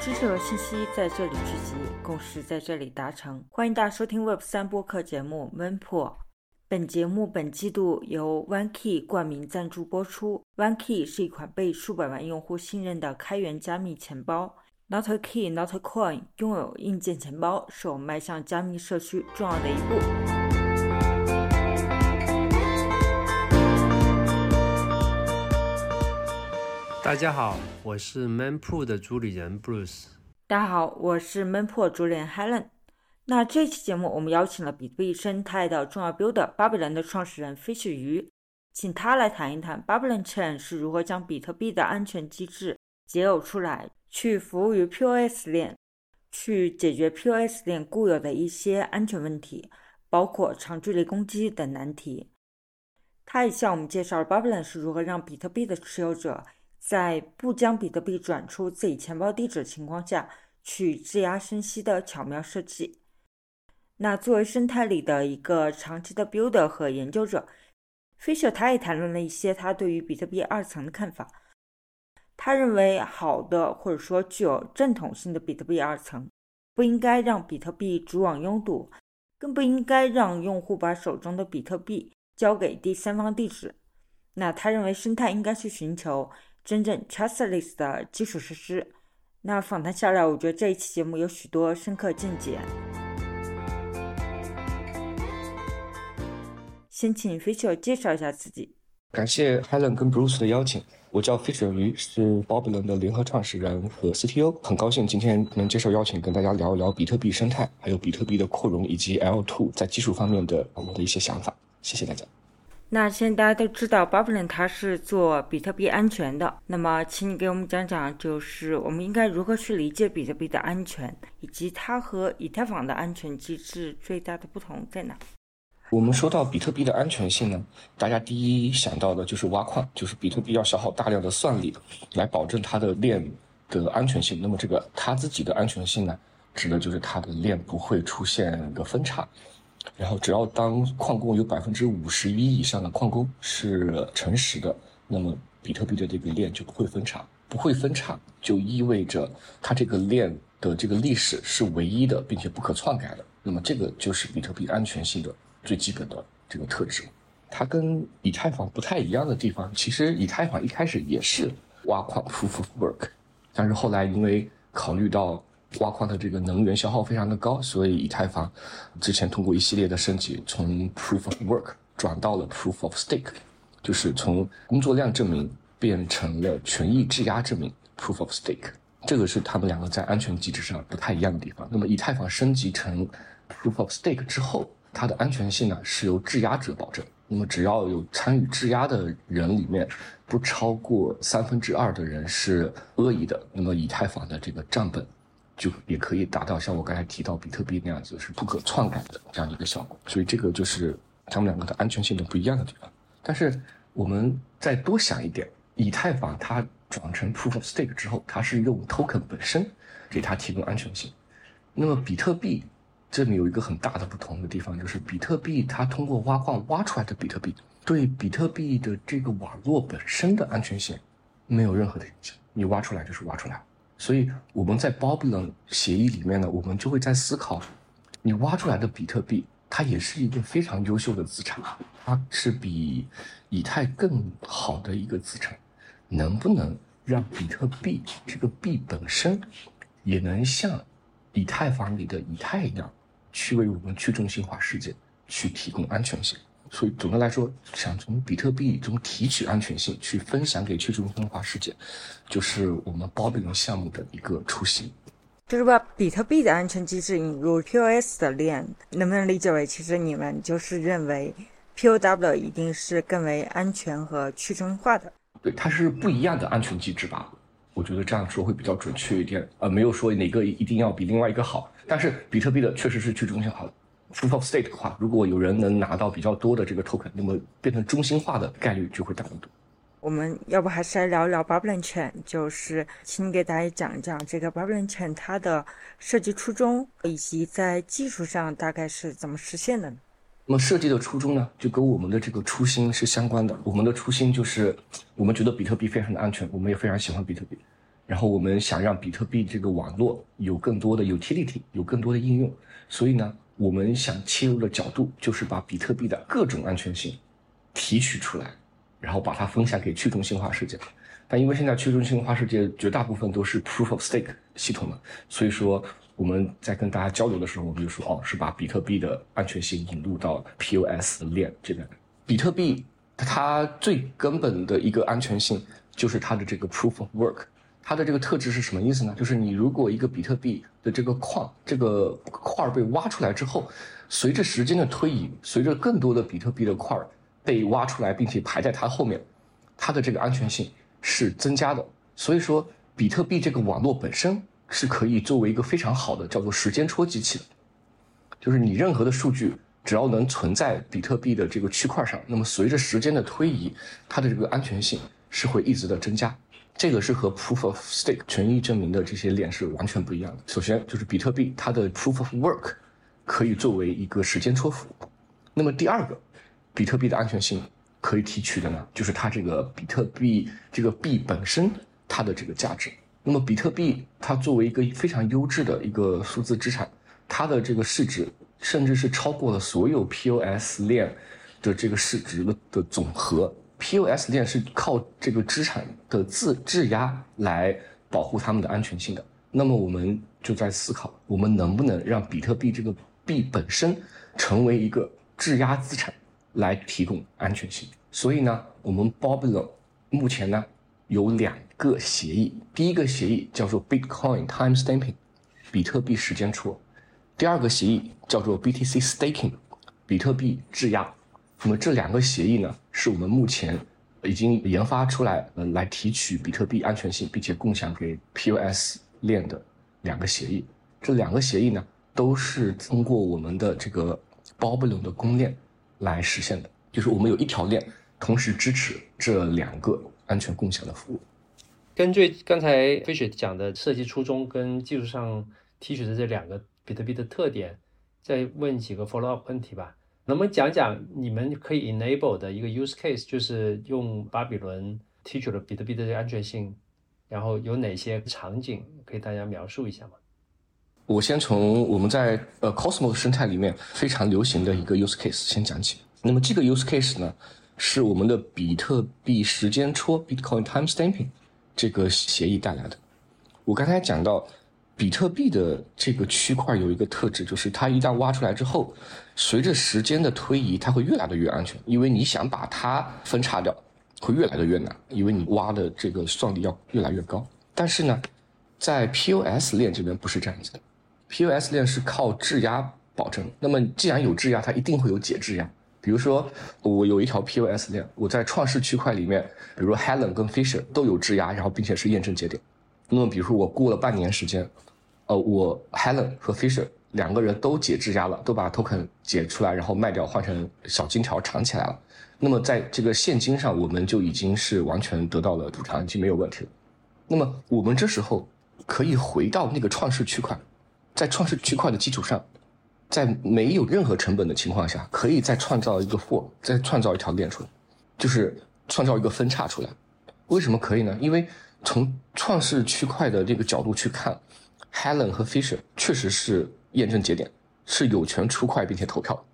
知识和信息在这里聚集，共识在这里达成。欢迎大家收听 Web 三播客节目《闷破》。本节目本季度由 OneKey 冠名赞助播出。OneKey 是一款被数百万用户信任的开源加密钱包。Not a key, not a coin。拥有硬件钱包是我们迈向加密社区重要的一步。大家好，我是 Manpool 的主理人 Bruce。大家好，我是 Manpool 主理人 Helen。那这期节目，我们邀请了比特币生态的重要 builder 巴比伦的创始人 Fish 鱼，请他来谈一谈 Babylon Chain 是如何将比特币的安全机制解耦出来，去服务于 POS 链，去解决 POS 链固有的一些安全问题，包括长距离攻击等难题。他也向我们介绍了 Babylon 是如何让比特币的持有者在不将比特币转出自己钱包地址情况下去质押生息的巧妙设计。那作为生态里的一个长期的 builder 和研究者，Fisher 他也谈论了一些他对于比特币二层的看法。他认为，好的或者说具有正统性的比特币二层，不应该让比特币主网拥堵，更不应该让用户把手中的比特币交给第三方地址。那他认为，生态应该去寻求真正 trustless 的基础设施。那访谈下来，我觉得这一期节目有许多深刻见解。先请 Fisher 介绍一下自己。感谢 Helen 跟 Bruce 的邀请，我叫 Fisher 鱼，是 Babylon 的联合创始人和 CTO，很高兴今天能接受邀请，跟大家聊一聊比特币生态，还有比特币的扩容以及 L2 在技术方面的我们的一些想法。谢谢大家。那现在大家都知道 Babylon 它是做比特币安全的，那么请你给我们讲讲，就是我们应该如何去理解比特币的安全，以及它和以太坊的安全机制最大的不同在哪？我们说到比特币的安全性呢，大家第一想到的就是挖矿，就是比特币要消耗大量的算力来保证它的链的安全性。那么这个它自己的安全性呢，指的就是它的链不会出现一个分叉。然后只要当矿工有百分之五十一以上的矿工是诚实的，那么比特币的这个链就不会分叉。不会分叉就意味着它这个链的这个历史是唯一的，并且不可篡改的。那么这个就是比特币安全性的。最基本的这个特质，它跟以太坊不太一样的地方，其实以太坊一开始也是挖矿 proof work，但是后来因为考虑到挖矿的这个能源消耗非常的高，所以以太坊之前通过一系列的升级，从 proof of work 转到了 proof of stake，就是从工作量证明变成了权益质押证明 proof of stake，这个是他们两个在安全机制上不太一样的地方。那么以太坊升级成 proof of stake 之后。它的安全性呢是由质押者保证。那么只要有参与质押的人里面不超过三分之二的人是恶意的，那么以太坊的这个账本就也可以达到像我刚才提到比特币那样子是不可篡改的这样一个效果。所以这个就是他们两个的安全性的不一样的地方。但是我们再多想一点，以太坊它转成 Proof of Stake 之后，它是用 Token 本身给它提供安全性。那么比特币。这里有一个很大的不同的地方，就是比特币它通过挖矿挖出来的比特币，对比特币的这个网络本身的安全性没有任何的影响。你挖出来就是挖出来，所以我们在 Babylon 协议里面呢，我们就会在思考，你挖出来的比特币，它也是一个非常优秀的资产啊，它是比以太更好的一个资产，能不能让比特币这个币本身也能像以太坊里的以太一样？去为我们去中心化世界去提供安全性，所以总的来说，想从比特币中提取安全性，去分享给去中心化世界，就是我们 Babylon 项目的一个雏形。就是把比特币的安全机制引入 POS 的链，能不能理解为，其实你们就是认为 POW 一定是更为安全和去中心化的？对，它是不一样的安全机制吧？我觉得这样说会比较准确一点。呃，没有说哪个一定要比另外一个好。但是比特币的确实是去中心化的，proof of stake 的话，如果有人能拿到比较多的这个 token，那么变成中心化的概率就会大很多。我们要不还是来聊聊 Babylon Chain，就是请你给大家讲一讲这个 Babylon Chain 它的设计初衷，以及在技术上大概是怎么实现的呢。那么设计的初衷呢，就跟我们的这个初心是相关的。我们的初心就是，我们觉得比特币非常的安全，我们也非常喜欢比特币。然后我们想让比特币这个网络有更多的 utility，有更多的应用，所以呢，我们想切入的角度就是把比特币的各种安全性提取出来，然后把它分享给去中心化世界。但因为现在去中心化世界绝大部分都是 proof of stake 系统嘛，所以说我们在跟大家交流的时候，我们就说哦，是把比特币的安全性引入到 POS 链这边。比特币它最根本的一个安全性就是它的这个 proof of work。它的这个特质是什么意思呢？就是你如果一个比特币的这个矿这个块被挖出来之后，随着时间的推移，随着更多的比特币的块被挖出来，并且排在它后面，它的这个安全性是增加的。所以说，比特币这个网络本身是可以作为一个非常好的叫做时间戳机器的，就是你任何的数据只要能存在比特币的这个区块上，那么随着时间的推移，它的这个安全性是会一直的增加。这个是和 Proof of Stake 权益证明的这些链是完全不一样的。首先就是比特币，它的 Proof of Work 可以作为一个时间戳服。那么第二个，比特币的安全性可以提取的呢，就是它这个比特币这个币本身它的这个价值。那么比特币它作为一个非常优质的一个数字资产，它的这个市值甚至是超过了所有 POS 链的这个市值的的总和。POS 链是靠这个资产的自质押来保护它们的安全性的。那么我们就在思考，我们能不能让比特币这个币本身成为一个质押资产来提供安全性？所以呢，我们 b o b l o 目前呢有两个协议，第一个协议叫做 Bitcoin Time Stamping，比特币时间戳；第二个协议叫做 BTC Staking，比特币质押。那么这两个协议呢，是我们目前已经研发出来，呃，来提取比特币安全性，并且共享给 POS 链的两个协议。这两个协议呢，都是通过我们的这个 b o b l o n 的公链来实现的，就是我们有一条链，同时支持这两个安全共享的服务。根据刚才飞雪讲的设计初衷跟技术上提取的这两个比特币的特点，再问几个 follow up 问题吧。能不能讲讲你们可以 enable 的一个 use case，就是用巴比伦提取了比特币的安全性，然后有哪些场景可以大家描述一下吗？我先从我们在呃 Cosmos 生态里面非常流行的一个 use case 先讲起。那么这个 use case 呢，是我们的比特币时间戳 Bitcoin Time Stamping 这个协议带来的。我刚才讲到。比特币的这个区块有一个特质，就是它一旦挖出来之后，随着时间的推移，它会越来的越安全。因为你想把它分叉掉，会越来的越难，因为你挖的这个算力要越来越高。但是呢，在 POS 链这边不是这样子的，POS 链是靠质押保证。那么既然有质押，它一定会有解质押。比如说，我有一条 POS 链，我在创世区块里面，比如说 Helen 跟 Fisher 都有质押，然后并且是验证节点。那么比如说我过了半年时间。呃，我 Helen 和 Fisher 两个人都解质押了，都把 token 解出来，然后卖掉换成小金条藏起来了。那么在这个现金上，我们就已经是完全得到了补偿，已经没有问题了。那么我们这时候可以回到那个创世区块，在创世区块的基础上，在没有任何成本的情况下，可以再创造一个 for，再创造一条链出来，就是创造一个分叉出来。为什么可以呢？因为从创世区块的这个角度去看。Helen 和 Fisher 确实是验证节点，是有权出块并且投票。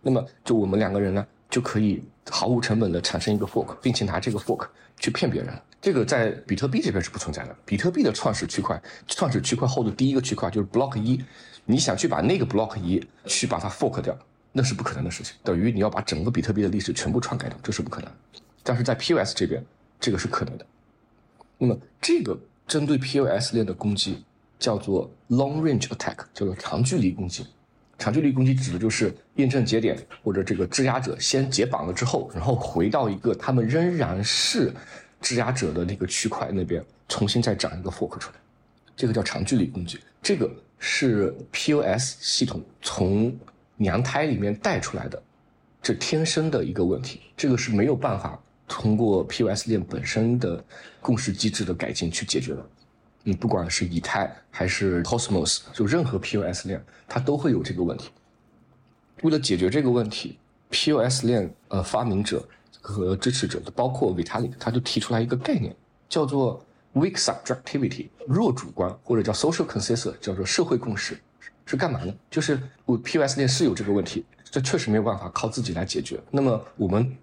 那么，就我们两个人呢，就可以毫无成本的产生一个 fork，并且拿这个 fork 去骗别人。这个在比特币这边是不存在的。比特币的创始区块，创始区块后的第一个区块就是 block 一，你想去把那个 block 一去把它 fork 掉，那是不可能的事情，等于你要把整个比特币的历史全部篡改掉，这是不可能。但是在 POS 这边，这个是可能的。那么，这个针对 POS 链的攻击。叫做 long range attack，叫做长距离攻击。长距离攻击指的就是验证节点或者这个质押者先解绑了之后，然后回到一个他们仍然是质押者的那个区块那边，重新再长一个 fork 出来。这个叫长距离攻击。这个是 POS 系统从娘胎里面带出来的，这天生的一个问题。这个是没有办法通过 POS 链本身的共识机制的改进去解决的。你不管是以太还是 Cosmos，就任何 POS 链，它都会有这个问题。为了解决这个问题，POS 链呃发明者和支持者，包括 Vitalik，他就提出来一个概念，叫做 weak subjectivity 弱主观或者叫 social consensus 叫做社会共识是干嘛呢？就是我 POS 链是有这个问题，这确实没有办法靠自己来解决。那么我们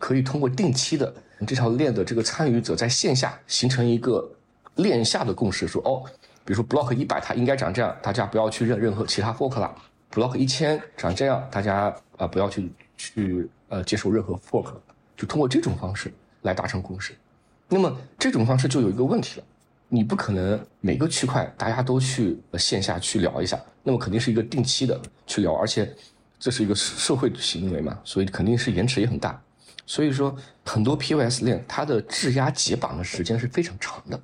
可以通过定期的这条链的这个参与者在线下形成一个链下的共识，说哦，比如说 block 一百它应该长这样，大家不要去认任何其他 fork 了；block 一千长这样，大家啊不要去去呃接受任何 fork，就通过这种方式来达成共识。那么这种方式就有一个问题了，你不可能每个区块大家都去线下去聊一下，那么肯定是一个定期的去聊，而且这是一个社会行为嘛，所以肯定是延迟也很大。所以说很多 POS 链它的质押解绑的时间是非常长的，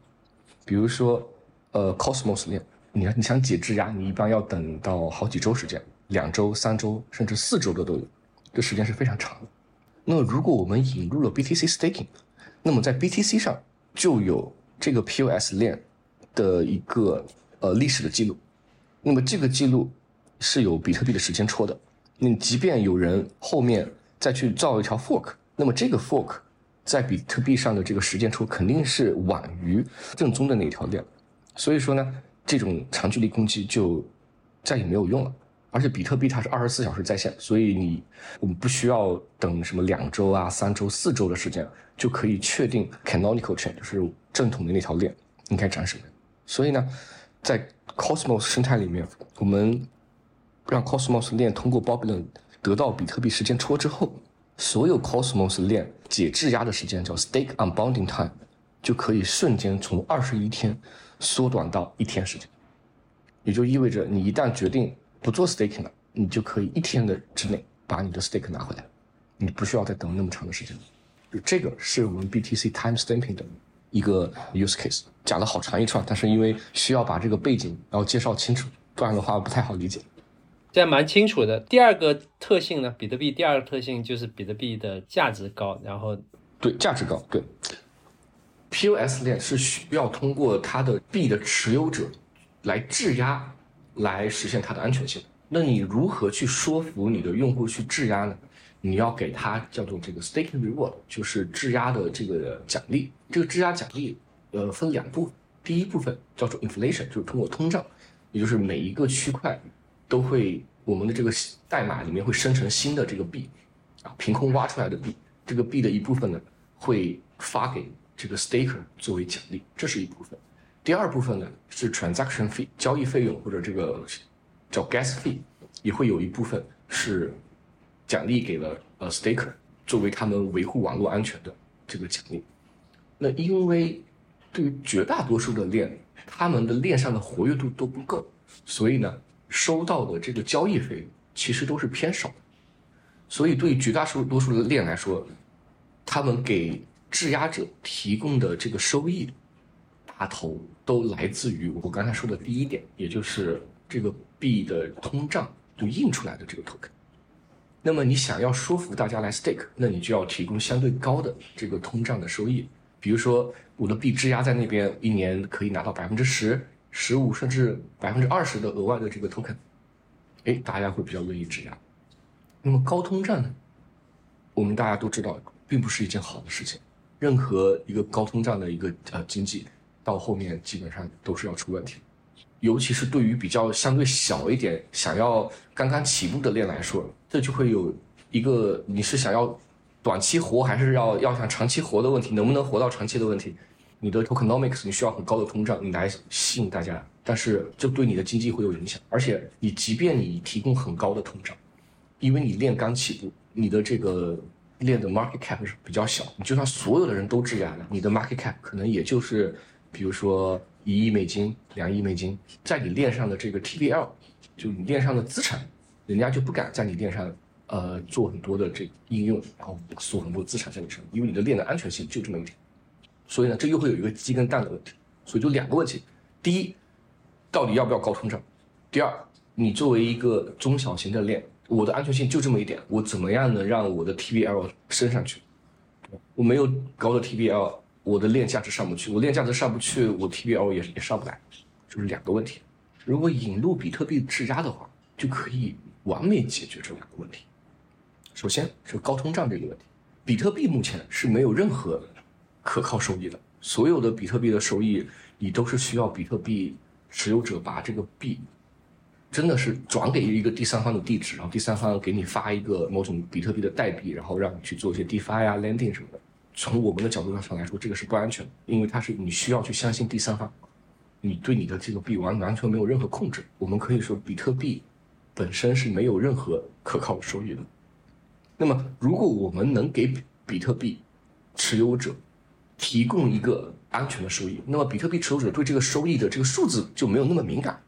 比如说呃 Cosmos 链，你你想解质押，你一般要等到好几周时间，两周、三周甚至四周的都有，这时间是非常长的。那么如果我们引入了 BTC Staking，那么在 BTC 上就有这个 POS 链的一个呃历史的记录，那么这个记录是有比特币的时间戳的。你即便有人后面再去造一条 fork，那么这个 fork 在比特币上的这个时间戳肯定是晚于正宗的那条链，所以说呢，这种长距离攻击就再也没有用了。而且比特币它是二十四小时在线，所以你我们不需要等什么两周啊、三周、四周的时间，就可以确定 canonical chain 就是正统的那条链应该长什么。所以呢，在 Cosmos 生态里面，我们让 Cosmos 链通过 Boblin 得到比特币时间戳之后，所有 Cosmos 链解质押的时间叫 stake unbonding time，就可以瞬间从二十一天缩短到一天时间，也就意味着你一旦决定。不做 staking 了，你就可以一天的之内把你的 stake 拿回来，你不需要再等那么长的时间。就这个是我们 BTC time stamping 的一个 use case，讲了好长一串，但是因为需要把这个背景然后介绍清楚，不然的话不太好理解。这样蛮清楚的。第二个特性呢，比特币第二个特性就是比特币的价值高，然后对价值高，对 POS 链是需要通过它的币的持有者来质押。来实现它的安全性。那你如何去说服你的用户去质押呢？你要给他叫做这个 staking reward，就是质押的这个奖励。这个质押奖励，呃，分两部分。第一部分叫做 inflation，就是通过通胀，也就是每一个区块都会我们的这个代码里面会生成新的这个币，啊，凭空挖出来的币，这个币的一部分呢会发给这个 staker 作为奖励，这是一部分。第二部分呢是 transaction fee 交易费用或者这个叫 gas fee，也会有一部分是奖励给了呃 staker 作为他们维护网络安全的这个奖励。那因为对于绝大多数的链，他们的链上的活跃度都不够，所以呢收到的这个交易费其实都是偏少的。所以对绝大数多数的链来说，他们给质押者提供的这个收益。大头都来自于我刚才说的第一点，也就是这个币的通胀就印出来的这个 token。那么你想要说服大家来 stake，那你就要提供相对高的这个通胀的收益。比如说我的币质押在那边，一年可以拿到百分之十、十五甚至百分之二十的额外的这个 token，哎，大家会比较愿意质押。那么高通胀呢？我们大家都知道，并不是一件好的事情。任何一个高通胀的一个呃经济。到后面基本上都是要出问题，尤其是对于比较相对小一点、想要刚刚起步的链来说，这就会有一个你是想要短期活还是要要想长期活的问题，能不能活到长期的问题？你的 tokenomics 你需要很高的通胀，你来吸引大家，但是这对你的经济会有影响。而且你即便你提供很高的通胀，因为你链刚起步，你的这个链的 market cap 是比较小，你就算所有的人都质押了，你的 market cap 可能也就是。比如说一亿美金、两亿美金，在你链上的这个 TVL，就你链上的资产，人家就不敢在你链上呃做很多的这应用，然后锁很多资产在你身上，因为你的链的安全性就这么一点。所以呢，这又会有一个鸡跟蛋的问题。所以就两个问题：第一，到底要不要高通胀？第二，你作为一个中小型的链，我的安全性就这么一点，我怎么样能让我的 TBL 升上去？我没有高的 TBL，。我的链价值上不去，我链价值上不去，我 TBL 也也上不来，就是两个问题。如果引入比特币质押的话，就可以完美解决这两个问题。首先是高通胀这个问题，比特币目前是没有任何可靠收益的，所有的比特币的收益，你都是需要比特币持有者把这个币真的是转给一个第三方的地址，然后第三方给你发一个某种比特币的代币，然后让你去做一些 DeFi 啊、Lending 什么的。从我们的角度上来说，这个是不安全的，因为它是你需要去相信第三方，你对你的这个币完完全没有任何控制。我们可以说，比特币本身是没有任何可靠收益的。那么，如果我们能给比特币持有者提供一个安全的收益，那么比特币持有者对这个收益的这个数字就没有那么敏感。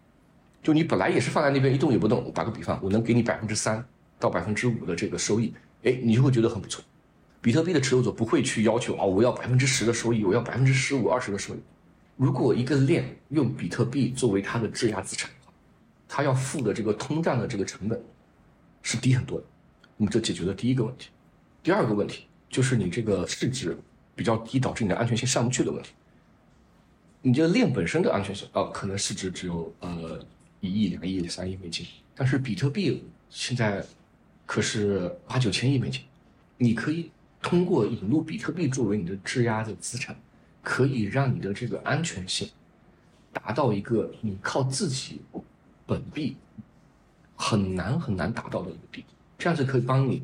就你本来也是放在那边一动也不动，打个比方，我能给你百分之三到百分之五的这个收益，哎，你就会觉得很不错。比特币的持有者不会去要求啊，我要百分之十的收益，我要百分之十五、二十的收益。如果一个链用比特币作为它的质押资产，它要付的这个通胀的这个成本是低很多的。那么这解决了第一个问题。第二个问题就是你这个市值比较低，导致你的安全性上不去的问题。你这个链本身的安全性呃，可能市值只有呃一亿、两亿、三亿美金，但是比特币现在可是八九千亿美金，你可以。通过引入比特币作为你的质押的资产，可以让你的这个安全性达到一个你靠自己本币很难很难达到的一个地步。这样子可以帮你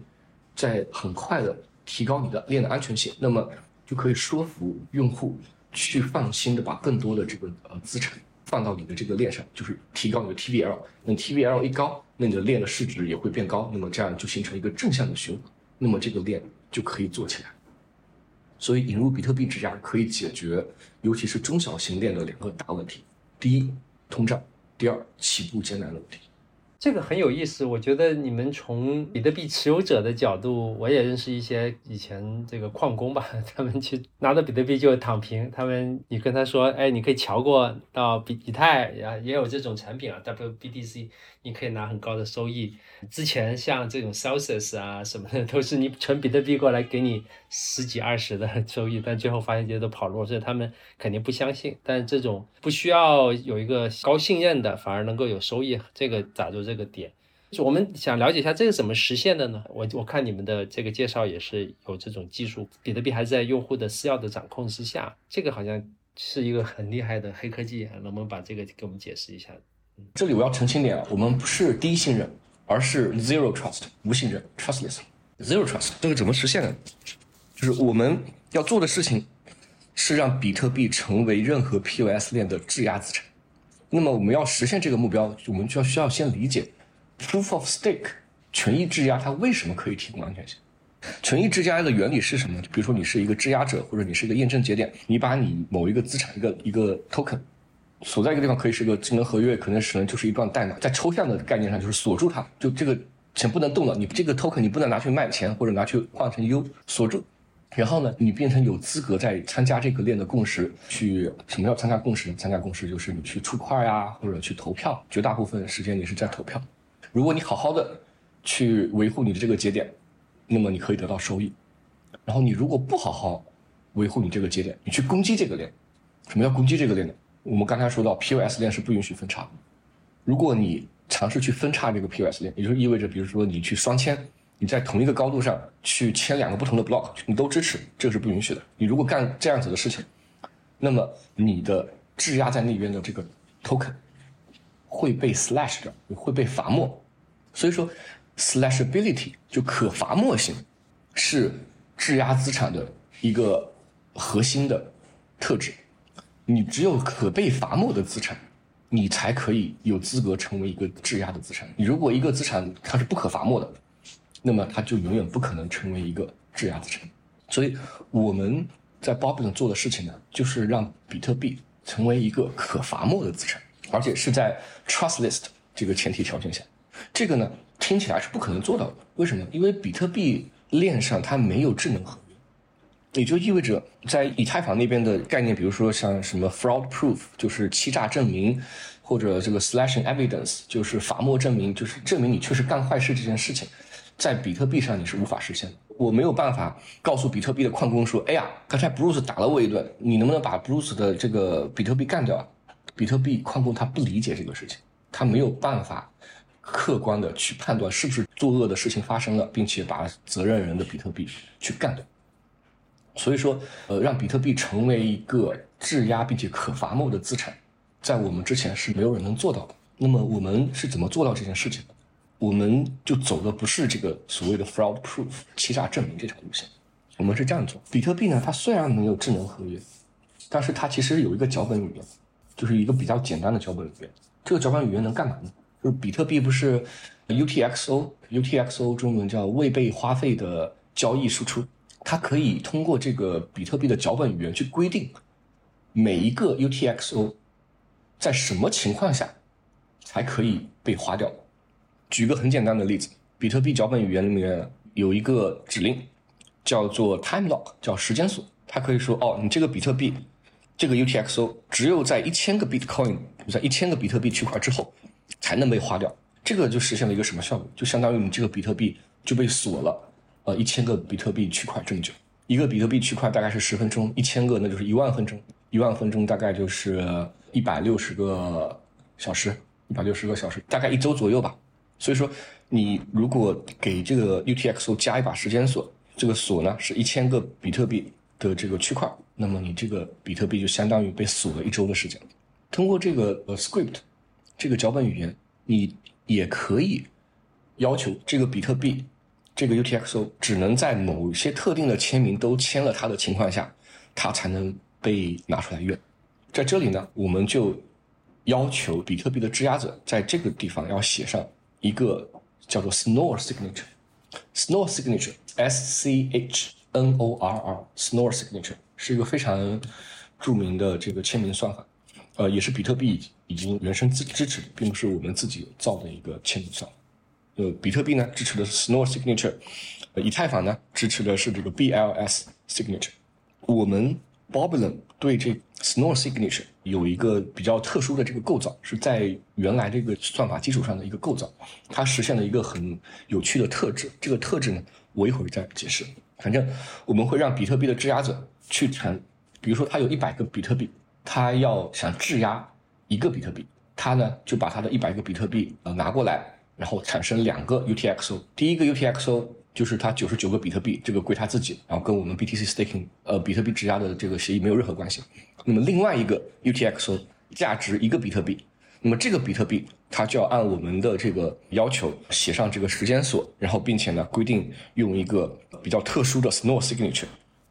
在很快的提高你的链的安全性，那么就可以说服用户去放心的把更多的这个呃资产放到你的这个链上，就是提高你的 TVL。那 TVL 一高，那你的链的市值也会变高，那么这样就形成一个正向的循环。那么这个链。就可以做起来，所以引入比特币质押可以解决，尤其是中小型链的两个大问题：第一，通胀；第二，起步艰难的问题。这个很有意思，我觉得你们从比特币持有者的角度，我也认识一些以前这个矿工吧，他们去拿到比特币就躺平。他们你跟他说，哎，你可以桥过到比以太呀，也有这种产品啊，WBTC，你可以拿很高的收益。之前像这种 Celsius 啊什么的，都是你存比特币过来给你十几二十的 收益，但最后发现这些都跑路，所以他们肯定不相信。但这种不需要有一个高信任的，反而能够有收益，这个咋做？这个点，就我们想了解一下这个怎么实现的呢？我我看你们的这个介绍也是有这种技术，比特币还是在用户的私钥的掌控之下，这个好像是一个很厉害的黑科技，能不能把这个给我们解释一下？这里我要澄清点啊，我们不是低信任，而是 zero trust 无信任 trustless zero trust 这个怎么实现的？就是我们要做的事情是让比特币成为任何 POS 链的质押资产。那么我们要实现这个目标，我们就要需要先理解 proof of stake 权益质押它为什么可以提供安全性。权益质押的原理是什么？比如说你是一个质押者，或者你是一个验证节点，你把你某一个资产一个一个 token 锁在一个地方，可以是一个智能合约，可能是就是一段代码，在抽象的概念上就是锁住它，就这个钱不能动了，你这个 token 你不能拿去卖钱或者拿去换成 U 锁住。然后呢，你变成有资格在参加这个链的共识，去什么叫参加共识？参加共识就是你去出块呀，或者去投票，绝大部分时间你是在投票。如果你好好的去维护你的这个节点，那么你可以得到收益。然后你如果不好好维护你这个节点，你去攻击这个链，什么叫攻击这个链呢？我们刚才说到 POS 链是不允许分叉的。如果你尝试去分叉这个 POS 链，也就意味着，比如说你去双签。你在同一个高度上去签两个不同的 block，你都支持，这个是不允许的。你如果干这样子的事情，那么你的质押在那边的这个 token 会被 slash 掉，会被罚没。所以说，slashability 就可罚没性是质押资产的一个核心的特质。你只有可被罚没的资产，你才可以有资格成为一个质押的资产。你如果一个资产它是不可罚没的。那么它就永远不可能成为一个质押资产，所以我们在 b o b b 做的事情呢，就是让比特币成为一个可罚没的资产，而且是在 trustless 这个前提条件下。这个呢听起来是不可能做到的，为什么？因为比特币链上它没有智能合约，也就意味着在以太坊那边的概念，比如说像什么 fraud proof，就是欺诈证明，或者这个 slashing evidence，就是罚没证明，就是证明你确实干坏事这件事情。在比特币上你是无法实现的，我没有办法告诉比特币的矿工说：“哎呀，刚才 Bruce 打了我一顿，你能不能把 Bruce 的这个比特币干掉？”啊比特币矿工他不理解这个事情，他没有办法客观的去判断是不是作恶的事情发生了，并且把责任人的比特币去干掉。所以说，呃，让比特币成为一个质押并且可罚没的资产，在我们之前是没有人能做到的。那么我们是怎么做到这件事情的？我们就走的不是这个所谓的 fraud proof 欺诈证明这条路线，我们是这样做。比特币呢，它虽然没有智能合约，但是它其实有一个脚本语言，就是一个比较简单的脚本语言。这个脚本语言能干嘛呢？就是比特币不是 UTXO，UTXO 中文叫未被花费的交易输出，它可以通过这个比特币的脚本语言去规定每一个 UTXO 在什么情况下才可以被花掉。举个很简单的例子，比特币脚本语言里面有一个指令，叫做 time lock，叫时间锁。它可以说，哦，你这个比特币，这个 UTXO 只有在一千个 Bitcoin，在一千个比特币区块之后，才能被花掉。这个就实现了一个什么效果？就相当于你这个比特币就被锁了，呃，一千个比特币区块这么久。一个比特币区块大概是十分钟，一千个那就是一万分钟，一万分钟大概就是一百六十个小时，一百六十个小时，大概一周左右吧。所以说，你如果给这个 UTXO 加一把时间锁，这个锁呢是一千个比特币的这个区块，那么你这个比特币就相当于被锁了一周的时间。通过这个呃 script 这个脚本语言，你也可以要求这个比特币这个 UTXO 只能在某些特定的签名都签了它的情况下，它才能被拿出来用。在这里呢，我们就要求比特币的质押者在这个地方要写上。一个叫做 Snore Signature，Snore Signature，S C H N O R R，Snore Signature 是一个非常著名的这个签名算法，呃，也是比特币已经原生支支持的，并不是我们自己造的一个签名算法。呃，比特币呢支持的是 Snore Signature，以太坊呢支持的是这个 B L S Signature。我们 Boblin 对这 Snore Signature 有一个比较特殊的这个构造，是在原来这个算法基础上的一个构造，它实现了一个很有趣的特质。这个特质呢，我一会儿再解释。反正我们会让比特币的质押者去产，比如说他有一百个比特币，他要想质押一个比特币，他呢就把他的一百个比特币呃拿过来，然后产生两个 UTXO，第一个 UTXO。就是它九十九个比特币，这个归他自己，然后跟我们 BTC staking 呃比特币质押的这个协议没有任何关系。那么另外一个 UTXO 价值一个比特币，那么这个比特币它就要按我们的这个要求写上这个时间锁，然后并且呢规定用一个比较特殊的 Snow signature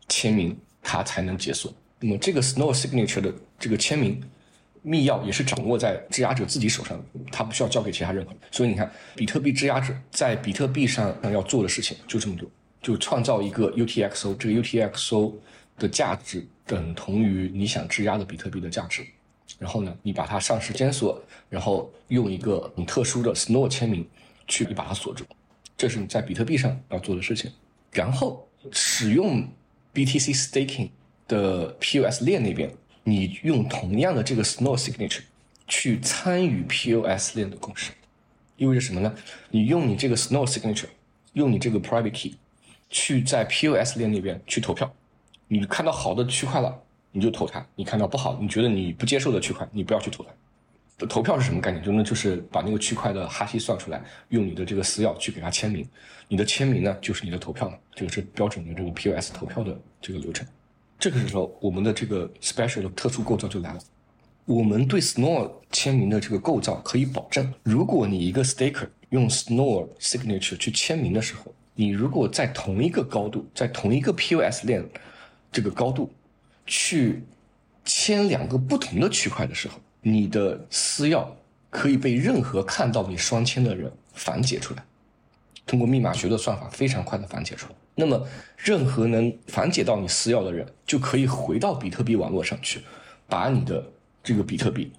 签名，它才能解锁。那么这个 Snow signature 的这个签名。密钥也是掌握在质押者自己手上，他不需要交给其他任何人。所以你看，比特币质押者在比特币上要做的事情就这么多，就创造一个 UTXO，这个 UTXO 的价值等同于你想质押的比特币的价值。然后呢，你把它上时间锁，然后用一个很特殊的 Snow 签名去把它锁住，这是你在比特币上要做的事情。然后使用 BTC Staking 的 POS 链那边。你用同样的这个 Snow signature 去参与 POS 链的共识，意味着什么呢？你用你这个 Snow signature，用你这个 private key 去在 POS 链那边去投票。你看到好的区块了，你就投它；你看到不好，你觉得你不接受的区块，你不要去投它。投票是什么概念？就那就是把那个区块的哈希算出来，用你的这个私钥去给它签名。你的签名呢，就是你的投票嘛。这个是标准的这个 POS 投票的这个流程。这个时候，我们的这个 special 的特殊构造就来了。我们对 Snore 签名的这个构造可以保证，如果你一个 staker 用 Snore signature 去签名的时候，你如果在同一个高度，在同一个 POS 链这个高度去签两个不同的区块的时候，你的私钥可以被任何看到你双签的人反解出来。通过密码学的算法，非常快的反解出来。那么，任何能反解到你私钥的人，就可以回到比特币网络上去，把你的这个比特币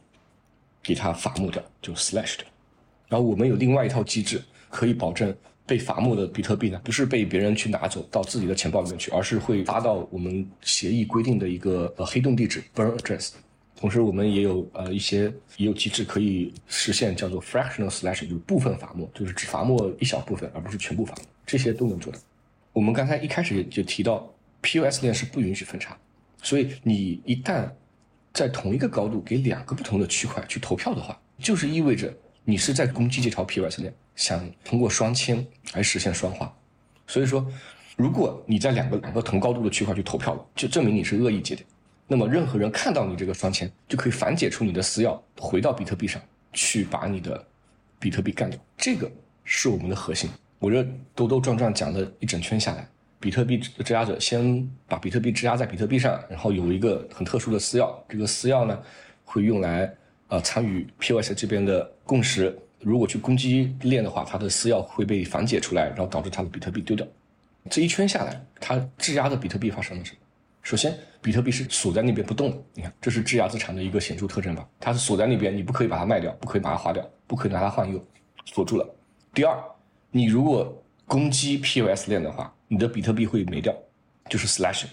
给它伐木掉，就 slash 掉。然后我们有另外一套机制，可以保证被伐木的比特币呢，不是被别人去拿走到自己的钱包里面去，而是会发到我们协议规定的一个呃黑洞地址 burn address。同时，我们也有呃一些也有机制可以实现叫做 fractional slash，就是部分伐木，就是只伐木一小部分，而不是全部伐木，这些都能做到。我们刚才一开始就提到，POS 链是不允许分叉，所以你一旦在同一个高度给两个不同的区块去投票的话，就是意味着你是在攻击这条 POS 链，想通过双签来实现双化。所以说，如果你在两个两个同高度的区块去投票了，就证明你是恶意节点。那么任何人看到你这个双签，就可以反解出你的私钥，回到比特币上去把你的比特币干掉。这个是我们的核心。我这兜兜转转讲了一整圈下来，比特币质押者先把比特币质押在比特币上，然后有一个很特殊的私钥，这个私钥呢会用来呃参与 POS 这边的共识。如果去攻击链的话，它的私钥会被反解出来，然后导致它的比特币丢掉。这一圈下来，它质押的比特币发生了什么？首先，比特币是锁在那边不动的。你看，这是质押资产的一个显著特征吧？它是锁在那边，你不可以把它卖掉，不可以把它花掉，不可以拿它换用，锁住了。第二，你如果攻击 POS 链的话，你的比特币会没掉，就是 slash。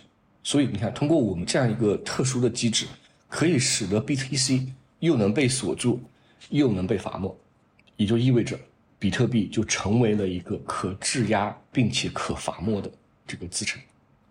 所以你看，通过我们这样一个特殊的机制，可以使得 BTC 又能被锁住，又能被罚没。也就意味着，比特币就成为了一个可质押并且可罚没的这个资产，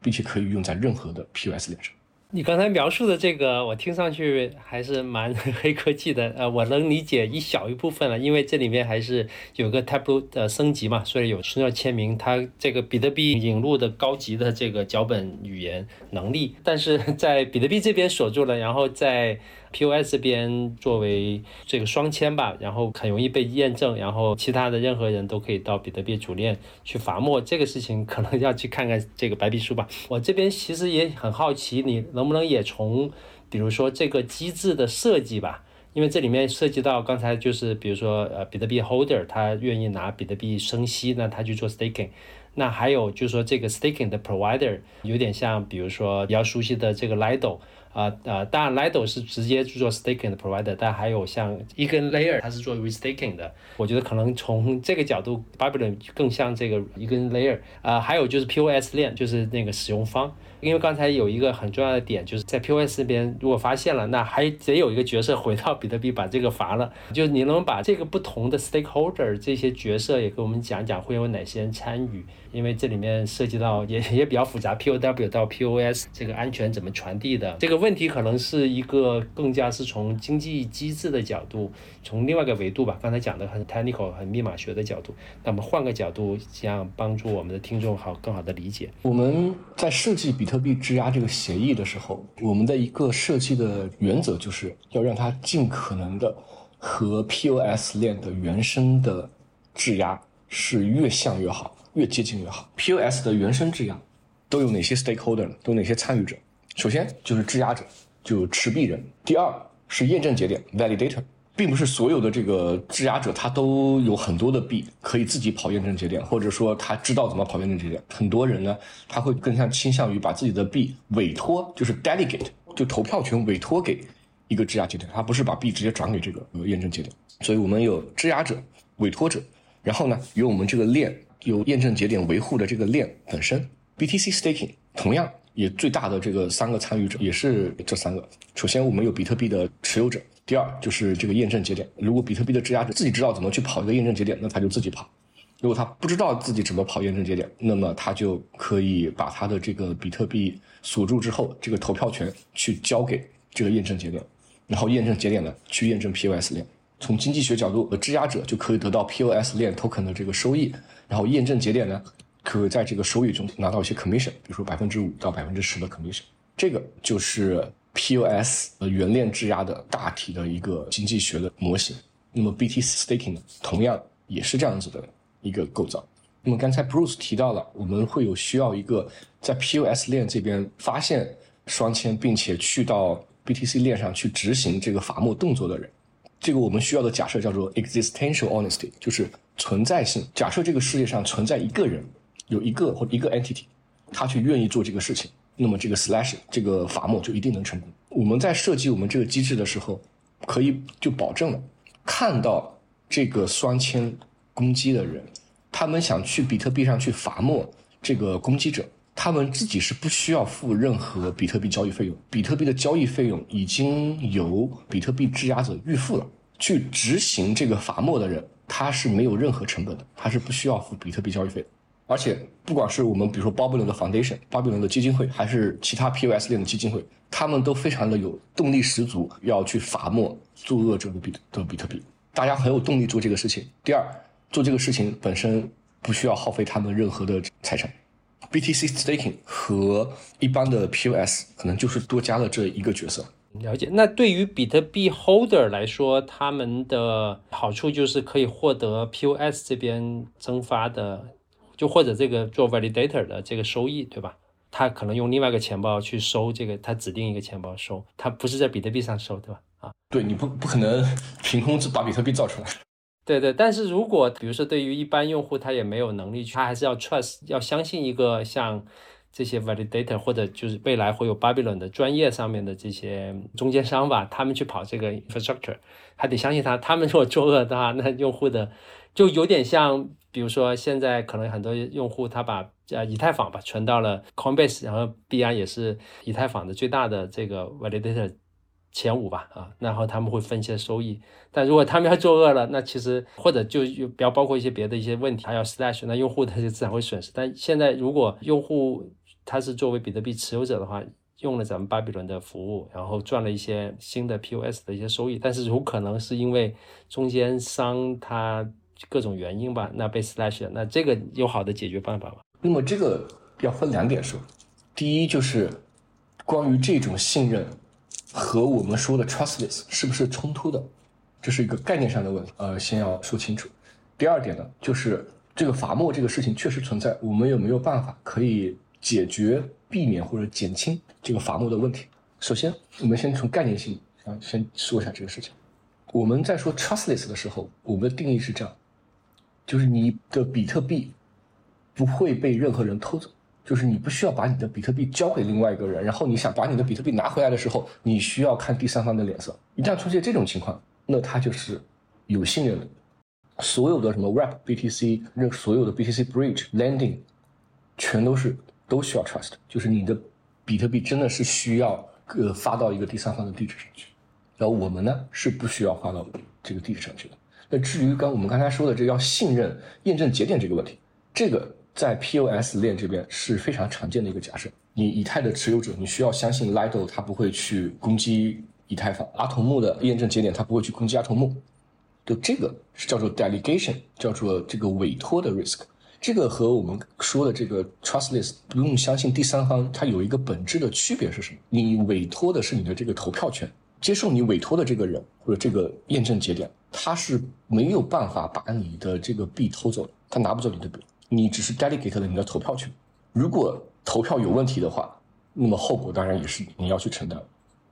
并且可以用在任何的 POS 链上。你刚才描述的这个，我听上去还是蛮 黑科技的。呃，我能理解一小一部分了，因为这里面还是有个 Table 的升级嘛，所以有需要签名。它这个比特币引入的高级的这个脚本语言能力，但是在比特币这边锁住了，然后在。POS 这边作为这个双签吧，然后很容易被验证，然后其他的任何人都可以到比特币主链去罚没这个事情，可能要去看看这个白皮书吧。我这边其实也很好奇，你能不能也从，比如说这个机制的设计吧，因为这里面涉及到刚才就是比如说呃比特币 holder 他愿意拿比特币生息，那他去做 staking，那还有就是说这个 staking 的 provider 有点像比如说比较熟悉的这个 Lido。啊啊，当然，Lido 是直接去做 staking 的 provider，但还有像 EigenLayer，它是做 restaking 的。我觉得可能从这个角度，Babylon 更像这个 EigenLayer。啊，还有就是 POS 链，就是那个使用方。因为刚才有一个很重要的点，就是在 POS 这边如果发现了，那还得有一个角色回到比特币把这个罚了。就是你能把这个不同的 stakeholder 这些角色也给我们讲讲，会有哪些人参与？因为这里面涉及到也也比较复杂，POW 到 POS 这个安全怎么传递的这个问题，可能是一个更加是从经济机制的角度，从另外一个维度吧。刚才讲的很 technical、很密码学的角度，那么换个角度，想帮助我们的听众好更好的理解。我们在设计比特特币质押这个协议的时候，我们的一个设计的原则就是要让它尽可能的和 POS 链的原生的质押是越像越好。越接近越好。POS 的原生质押都有哪些 stakeholder 呢？都有哪些参与者？首先就是质押者，就持币人。第二是验证节点 validator，并不是所有的这个质押者他都有很多的币可以自己跑验证节点，或者说他知道怎么跑验证节点。很多人呢，他会更像倾向于把自己的币委托，就是 delegate，就投票权委托给一个质押节点，他不是把币直接转给这个呃验证节点。所以我们有质押者、委托者，然后呢，有我们这个链。有验证节点维护的这个链本身，BTC staking 同样也最大的这个三个参与者也是这三个。首先我们有比特币的持有者，第二就是这个验证节点。如果比特币的质押者自己知道怎么去跑一个验证节点，那他就自己跑；如果他不知道自己怎么跑验证节点，那么他就可以把他的这个比特币锁住之后，这个投票权去交给这个验证节点，然后验证节点呢去验证 POS 链。从经济学角度，质押者就可以得到 POS 链 token 的这个收益。然后验证节点呢，可在这个收益中拿到一些 commission，比如说百分之五到百分之十的 commission，这个就是 POS 呃原链质押的大体的一个经济学的模型。那么 BTC staking 呢同样也是这样子的一个构造。那么刚才 Bruce 提到了，我们会有需要一个在 POS 链这边发现双签，并且去到 BTC 链上去执行这个罚没动作的人。这个我们需要的假设叫做 existential honesty，就是存在性。假设这个世界上存在一个人，有一个或一个 entity，他去愿意做这个事情，那么这个 slash 这个罚没就一定能成功。我们在设计我们这个机制的时候，可以就保证了，看到这个双签攻击的人，他们想去比特币上去罚没这个攻击者。他们自己是不需要付任何比特币交易费用，比特币的交易费用已经由比特币质押者预付了。去执行这个罚没的人，他是没有任何成本的，他是不需要付比特币交易费的。而且，不管是我们比如说巴比伦的 Foundation、巴比伦的基金会，还是其他 POS 链的基金会，他们都非常的有动力十足，要去罚没作恶者的比的比特币。大家很有动力做这个事情。第二，做这个事情本身不需要耗费他们任何的财产。BTC staking 和一般的 POS 可能就是多加了这一个角色。了解。那对于比特币 holder 来说，他们的好处就是可以获得 POS 这边增发的，就或者这个做 validator 的这个收益，对吧？他可能用另外一个钱包去收这个，他指定一个钱包收，他不是在比特币上收，对吧？啊，对，你不不可能凭空把比特币造出来。对对，但是如果比如说对于一般用户，他也没有能力去，他还是要 trust，要相信一个像这些 validator 或者就是未来会有 Babylon 的专业上面的这些中间商吧，他们去跑这个 infrastructure，还得相信他。他们如果作恶的话，那用户的就有点像，比如说现在可能很多用户他把呃以太坊吧存到了 Coinbase，然后币安也是以太坊的最大的这个 validator。前五吧，啊，然后他们会分一些收益，但如果他们要作恶了，那其实或者就不要包括一些别的一些问题，还要 stash，那用户他就自然会损失。但现在如果用户他是作为比特币持有者的话，用了咱们巴比伦的服务，然后赚了一些新的 POS 的一些收益，但是有可能是因为中间商他各种原因吧，那被 stash，那这个有好的解决办法吗？那么这个要分两点说，第一就是关于这种信任。和我们说的 trustless 是不是冲突的？这是一个概念上的问题，呃，先要说清楚。第二点呢，就是这个罚没这个事情确实存在，我们有没有办法可以解决、避免或者减轻这个罚没的问题？首先，我们先从概念性啊，先说一下这个事情。我们在说 trustless 的时候，我们的定义是这样，就是你的比特币不会被任何人偷走。就是你不需要把你的比特币交给另外一个人，然后你想把你的比特币拿回来的时候，你需要看第三方的脸色。一旦出现这种情况，那他就是有信任的。所有的什么 Wrap BTC，那所有的 BTC Bridge Lending，全都是都需要 trust。就是你的比特币真的是需要呃发到一个第三方的地址上去，然后我们呢是不需要发到这个地址上去的。那至于刚我们刚才说的这要信任验证节点这个问题，这个。在 POS 链这边是非常常见的一个假设。你以太的持有者，你需要相信 Lido 它不会去攻击以太坊，阿童木的验证节点它不会去攻击阿童木。就这个是叫做 delegation，叫做这个委托的 risk。这个和我们说的这个 trustless 不用相信第三方，它有一个本质的区别是什么？你委托的是你的这个投票权，接受你委托的这个人或者这个验证节点，他是没有办法把你的这个币偷走，他拿不走你的币。你只是 delegate 了你的投票权，如果投票有问题的话，那么后果当然也是你要去承担，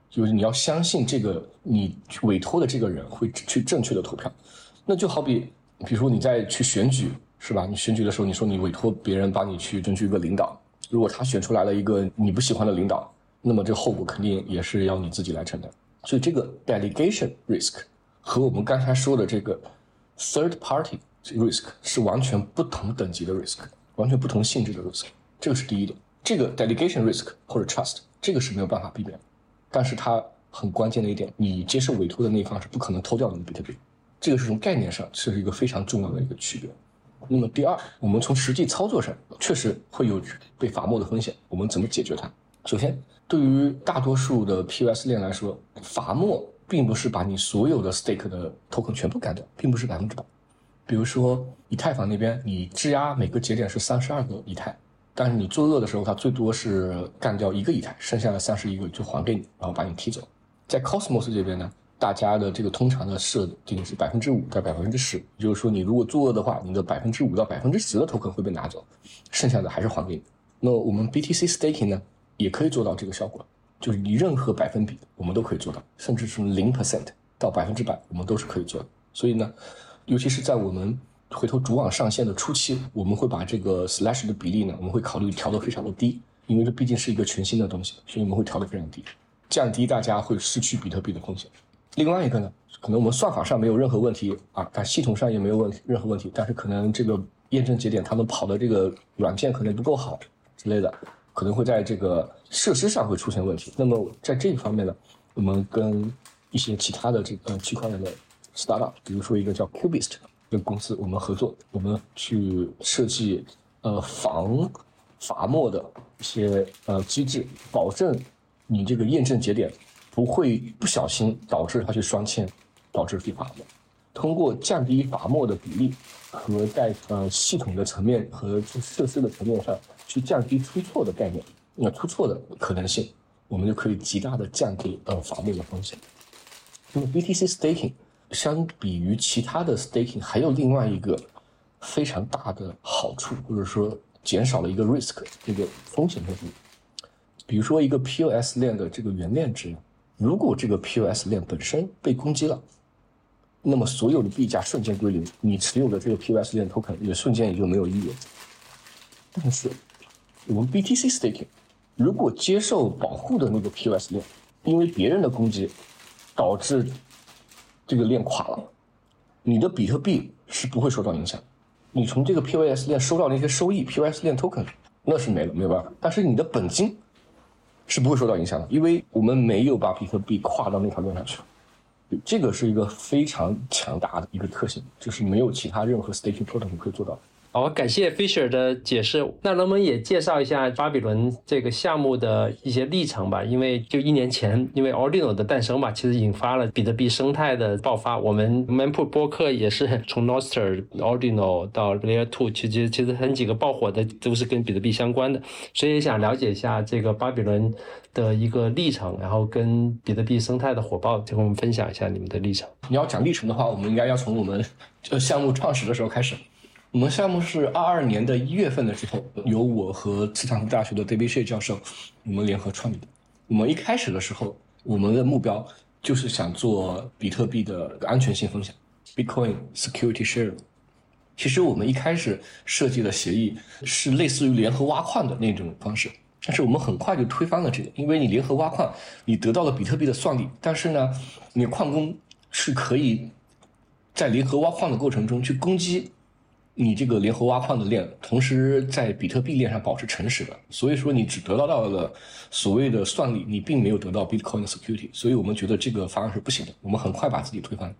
就是你要相信这个你委托的这个人会去正确的投票。那就好比，比如说你在去选举是吧？你选举的时候，你说你委托别人帮你去争取一个领导，如果他选出来了一个你不喜欢的领导，那么这后果肯定也是要你自己来承担。所以这个 delegation risk 和我们刚才说的这个 third party。risk 是完全不同等级的 risk，完全不同性质的 risk，这个是第一点。这个 delegation risk 或者 trust 这个是没有办法避免，但是它很关键的一点，你接受委托的那一方是不可能偷掉你的比特币，这个是从概念上是一个非常重要的一个区别。那么第二，我们从实际操作上确实会有被罚没的风险，我们怎么解决它？首先，对于大多数的 POS 链来说，罚没并不是把你所有的 stake 的 token 全部干掉，并不是百分之百。比如说以太坊那边，你质押每个节点是三十二个以太，但是你作恶的时候，它最多是干掉一个以太，剩下的三十一个就还给你，然后把你踢走。在 Cosmos 这边呢，大家的这个通常的设定是百分之五到百分之十，也就是说你如果作恶的话，你的百分之五到百分之十的 token 会被拿走，剩下的还是还给你。那我们 BTC Staking 呢，也可以做到这个效果，就是你任何百分比我们都可以做到，甚至从零 percent 到百分之百，我们都是可以做的。所以呢。尤其是在我们回头主网上线的初期，我们会把这个 slash 的比例呢，我们会考虑调得非常的低，因为这毕竟是一个全新的东西，所以我们会调得非常低，降低大家会失去比特币的风险。另外一个呢，可能我们算法上没有任何问题啊，但系统上也没有问任何问题，但是可能这个验证节点他们跑的这个软件可能不够好之类的，可能会在这个设施上会出现问题。那么在这一方面呢，我们跟一些其他的这个区块链的。startup，比如说一个叫 Cubist 的公司，我们合作，我们去设计呃防罚没的一些呃机制，保证你这个验证节点不会不小心导致它去双签，导致被罚没。通过降低罚没的比例和在呃系统的层面和设施的层面上去降低出错的概念，那出错的可能性，我们就可以极大的降低呃法律的风险。那么 BTC staking 相比于其他的 staking 还有另外一个非常大的好处，或者说减少了一个 risk 这个风险在这里。比如说一个 POS 链的这个原链值，如果这个 POS 链本身被攻击了，那么所有的币价瞬间归零，你持有的这个 POS 链 token 也瞬间也就没有意义了。但是我们 BTC staking 如果接受保护的那个 POS 链，因为别人的攻击导致这个链垮了，你的比特币是不会受到影响。你从这个 POS 链收到那些收益，POS 链 token 那是没了，没有办法。但是你的本金是不会受到影响的，因为我们没有把比特币跨到那条链上去。这个是一个非常强大的一个特性，就是没有其他任何 staking protocol 可以做到。好，感谢 Fisher 的解释。那能不能也介绍一下巴比伦这个项目的一些历程吧？因为就一年前，因为 Ordinal 的诞生吧，其实引发了比特币生态的爆发。我们 Mempool 播客也是从 Nostr、Ordinal 到 Layer Two，其实其实很几个爆火的都是跟比特币相关的，所以也想了解一下这个巴比伦的一个历程，然后跟比特币生态的火爆，就跟我们分享一下你们的历程。你要讲历程的话，我们应该要从我们就项目创始的时候开始。我们项目是二二年的一月份的时候，由我和斯坦福大学的 David She 教授，我们联合创立的。我们一开始的时候，我们的目标就是想做比特币的安全性分享，Bitcoin Security Share。其实我们一开始设计的协议是类似于联合挖矿的那种方式，但是我们很快就推翻了这个，因为你联合挖矿，你得到了比特币的算力，但是呢，你矿工是可以在联合挖矿的过程中去攻击。你这个联合挖矿的链，同时在比特币链上保持诚实的，所以说你只得到到了所谓的算力，你并没有得到 Bitcoin security，所以我们觉得这个方案是不行的，我们很快把自己推翻。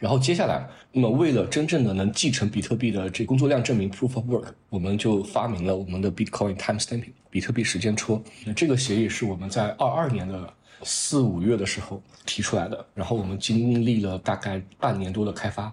然后接下来，那么为了真正的能继承比特币的这工作量证明 Proof of Work，我们就发明了我们的 Bitcoin Time Stamping 比特币时间戳。那这个协议是我们在二二年的四五月的时候提出来的，然后我们经历了大概半年多的开发，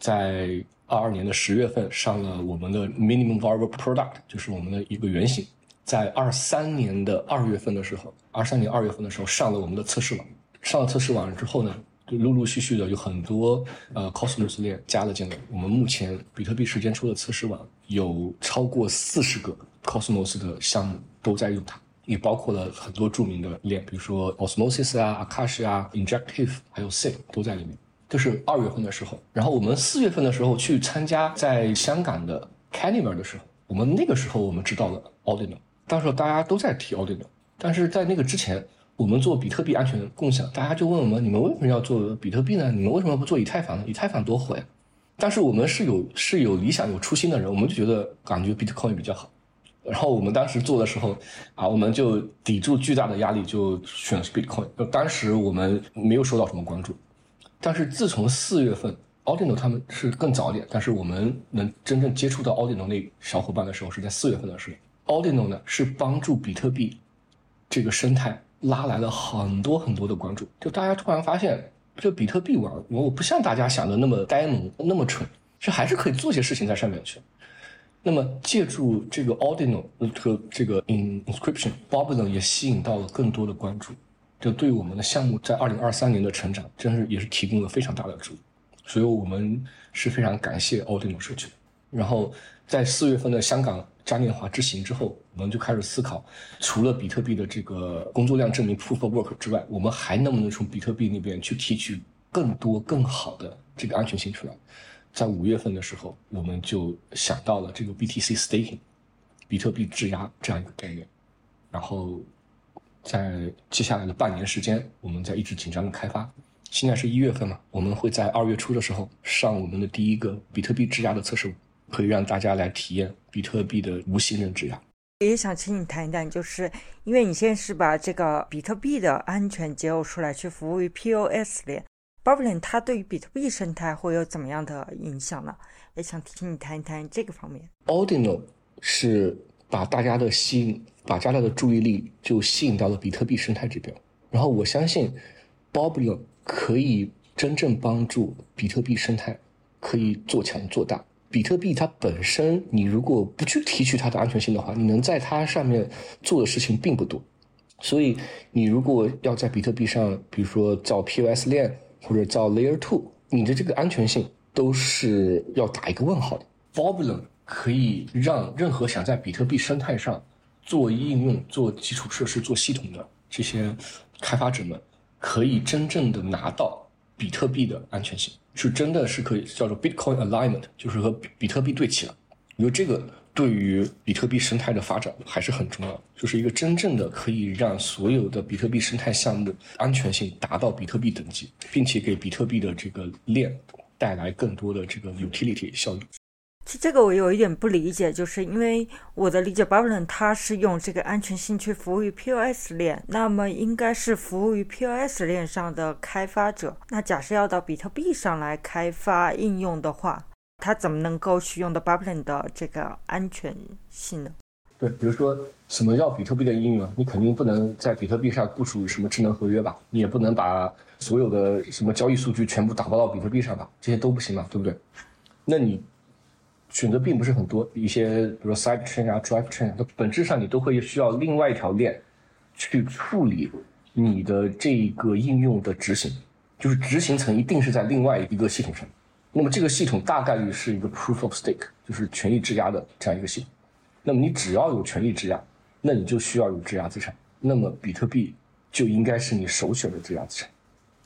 在。二二年的十月份上了我们的 minimum viable product，就是我们的一个原型。在二三年的二月份的时候，二三年二月份的时候上了我们的测试网。上了测试网之后呢，就陆陆续续的有很多呃 Cosmos 链加了进来。我们目前比特币时间出的测试网有超过四十个 Cosmos 的项目都在用它，也包括了很多著名的链，比如说 Osmosis 啊、Akash 啊、Injective，还有 s i 都在里面。就是二月份的时候，然后我们四月份的时候去参加在香港的 Carnival 的时候，我们那个时候我们知道了 Ordinal，当时大家都在提 Ordinal，但是在那个之前，我们做比特币安全共享，大家就问我们，你们为什么要做比特币呢？你们为什么不做以太坊呢？以太坊多火呀！但是我们是有是有理想有初心的人，我们就觉得感觉 Bitcoin 比较好，然后我们当时做的时候啊，我们就抵住巨大的压力就选 Bitcoin，当时我们没有受到什么关注。但是自从四月份，Ordinal 他们是更早一点，但是我们能真正接触到 Ordinal 那小伙伴的时候是在四月份的时候。Ordinal 呢是帮助比特币这个生态拉来了很多很多的关注，就大家突然发现，这比特币网我不像大家想的那么呆萌那么蠢，是还是可以做些事情在上面去。那么借助这个 Ordinal 和这个 Inscription，Babylon 也吸引到了更多的关注。这对我们的项目在二零二三年的成长，真是也是提供了非常大的助力，所以我们是非常感谢 Ordinal 社区。然后在四月份的香港嘉年华之行之后，我们就开始思考，除了比特币的这个工作量证明 Proof of Work 之外，我们还能不能从比特币那边去提取更多更好的这个安全性出来？在五月份的时候，我们就想到了这个 BTC Staking，比特币质押这样一个概念，然后。在接下来的半年时间，我们在一直紧张的开发。现在是一月份嘛，我们会在二月初的时候上我们的第一个比特币质押的测试，可以让大家来体验比特币的无信任质押。也想请你谈一谈，就是因为你现在是把这个比特币的安全结合出来，去服务于 POS 链，Babylon 它对于比特币生态会有怎么样的影响呢？也想请你谈一谈这个方面。Ordinal 是把大家的吸引。把大家的注意力就吸引到了比特币生态这边，然后我相信 b o b l o n 可以真正帮助比特币生态可以做强做大。比特币它本身，你如果不去提取它的安全性的话，你能在它上面做的事情并不多。所以，你如果要在比特币上，比如说造 POS 链或者造 Layer Two，你的这个安全性都是要打一个问号的。Boblin 可以让任何想在比特币生态上做应用、做基础设施、做系统的这些开发者们，可以真正的拿到比特币的安全性，是真的是可以叫做 Bitcoin Alignment，就是和比特币对齐了。因为这个对于比特币生态的发展还是很重要，就是一个真正的可以让所有的比特币生态项目的安全性达到比特币等级，并且给比特币的这个链带来更多的这个 utility 效益。其实这个我有一点不理解，就是因为我的理解 b a b l o n 它是用这个安全性去服务于 POS 链，那么应该是服务于 POS 链上的开发者。那假设要到比特币上来开发应用的话，它怎么能够去用到 b a b l o n 的这个安全性呢？对，比如说什么叫比特币的应用？你肯定不能在比特币上部署什么智能合约吧？你也不能把所有的什么交易数据全部打包到比特币上吧？这些都不行嘛，对不对？那你。选择并不是很多，一些比如说 side chain 啊，drive chain，它本质上你都会需要另外一条链去处理你的这个应用的执行，就是执行层一定是在另外一个系统上。那么这个系统大概率是一个 proof of stake，就是权力质押的这样一个系统。那么你只要有权益质押，那你就需要有质押资产。那么比特币就应该是你首选的质押资产。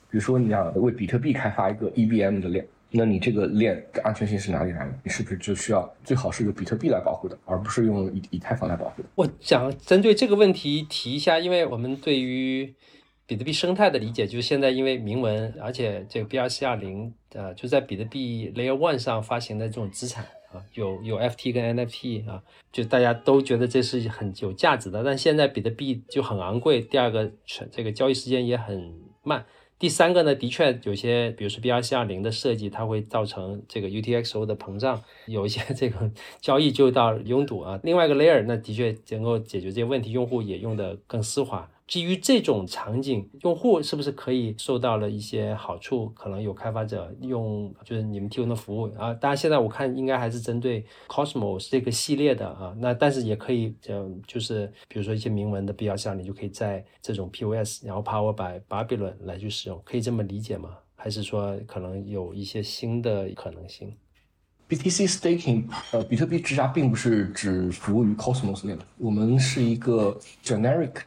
比如说你要为比特币开发一个 EVM 的链。那你这个链的安全性是哪里来的？你是不是就需要最好是由比特币来保护的，而不是用以以太坊来保护的？我想针对这个问题提一下，因为我们对于比特币生态的理解，就是现在因为铭文，而且这个 BRC 二零呃就在比特币 Layer One 上发行的这种资产啊，有有 FT 跟 NFT 啊，就大家都觉得这是很有价值的。但现在比特币就很昂贵，第二个这个交易时间也很慢。第三个呢，的确有些，比如说 BRC 二零的设计，它会造成这个 UTXO 的膨胀，有一些这个交易就到拥堵啊。另外一个 layer，那的确能够解决这些问题，用户也用的更丝滑。基于这种场景，用户是不是可以受到了一些好处？可能有开发者用，就是你们提供的服务啊。当然，现在我看应该还是针对 Cosmos 这个系列的啊。那但是也可以，嗯，就是比如说一些铭文的必要项，你就可以在这种 POS，然后 Power by Babylon 来去使用，可以这么理解吗？还是说可能有一些新的可能性？BTC Staking，呃，比特币质押并不是只服务于 Cosmos 链的，我们是一个 generic 的。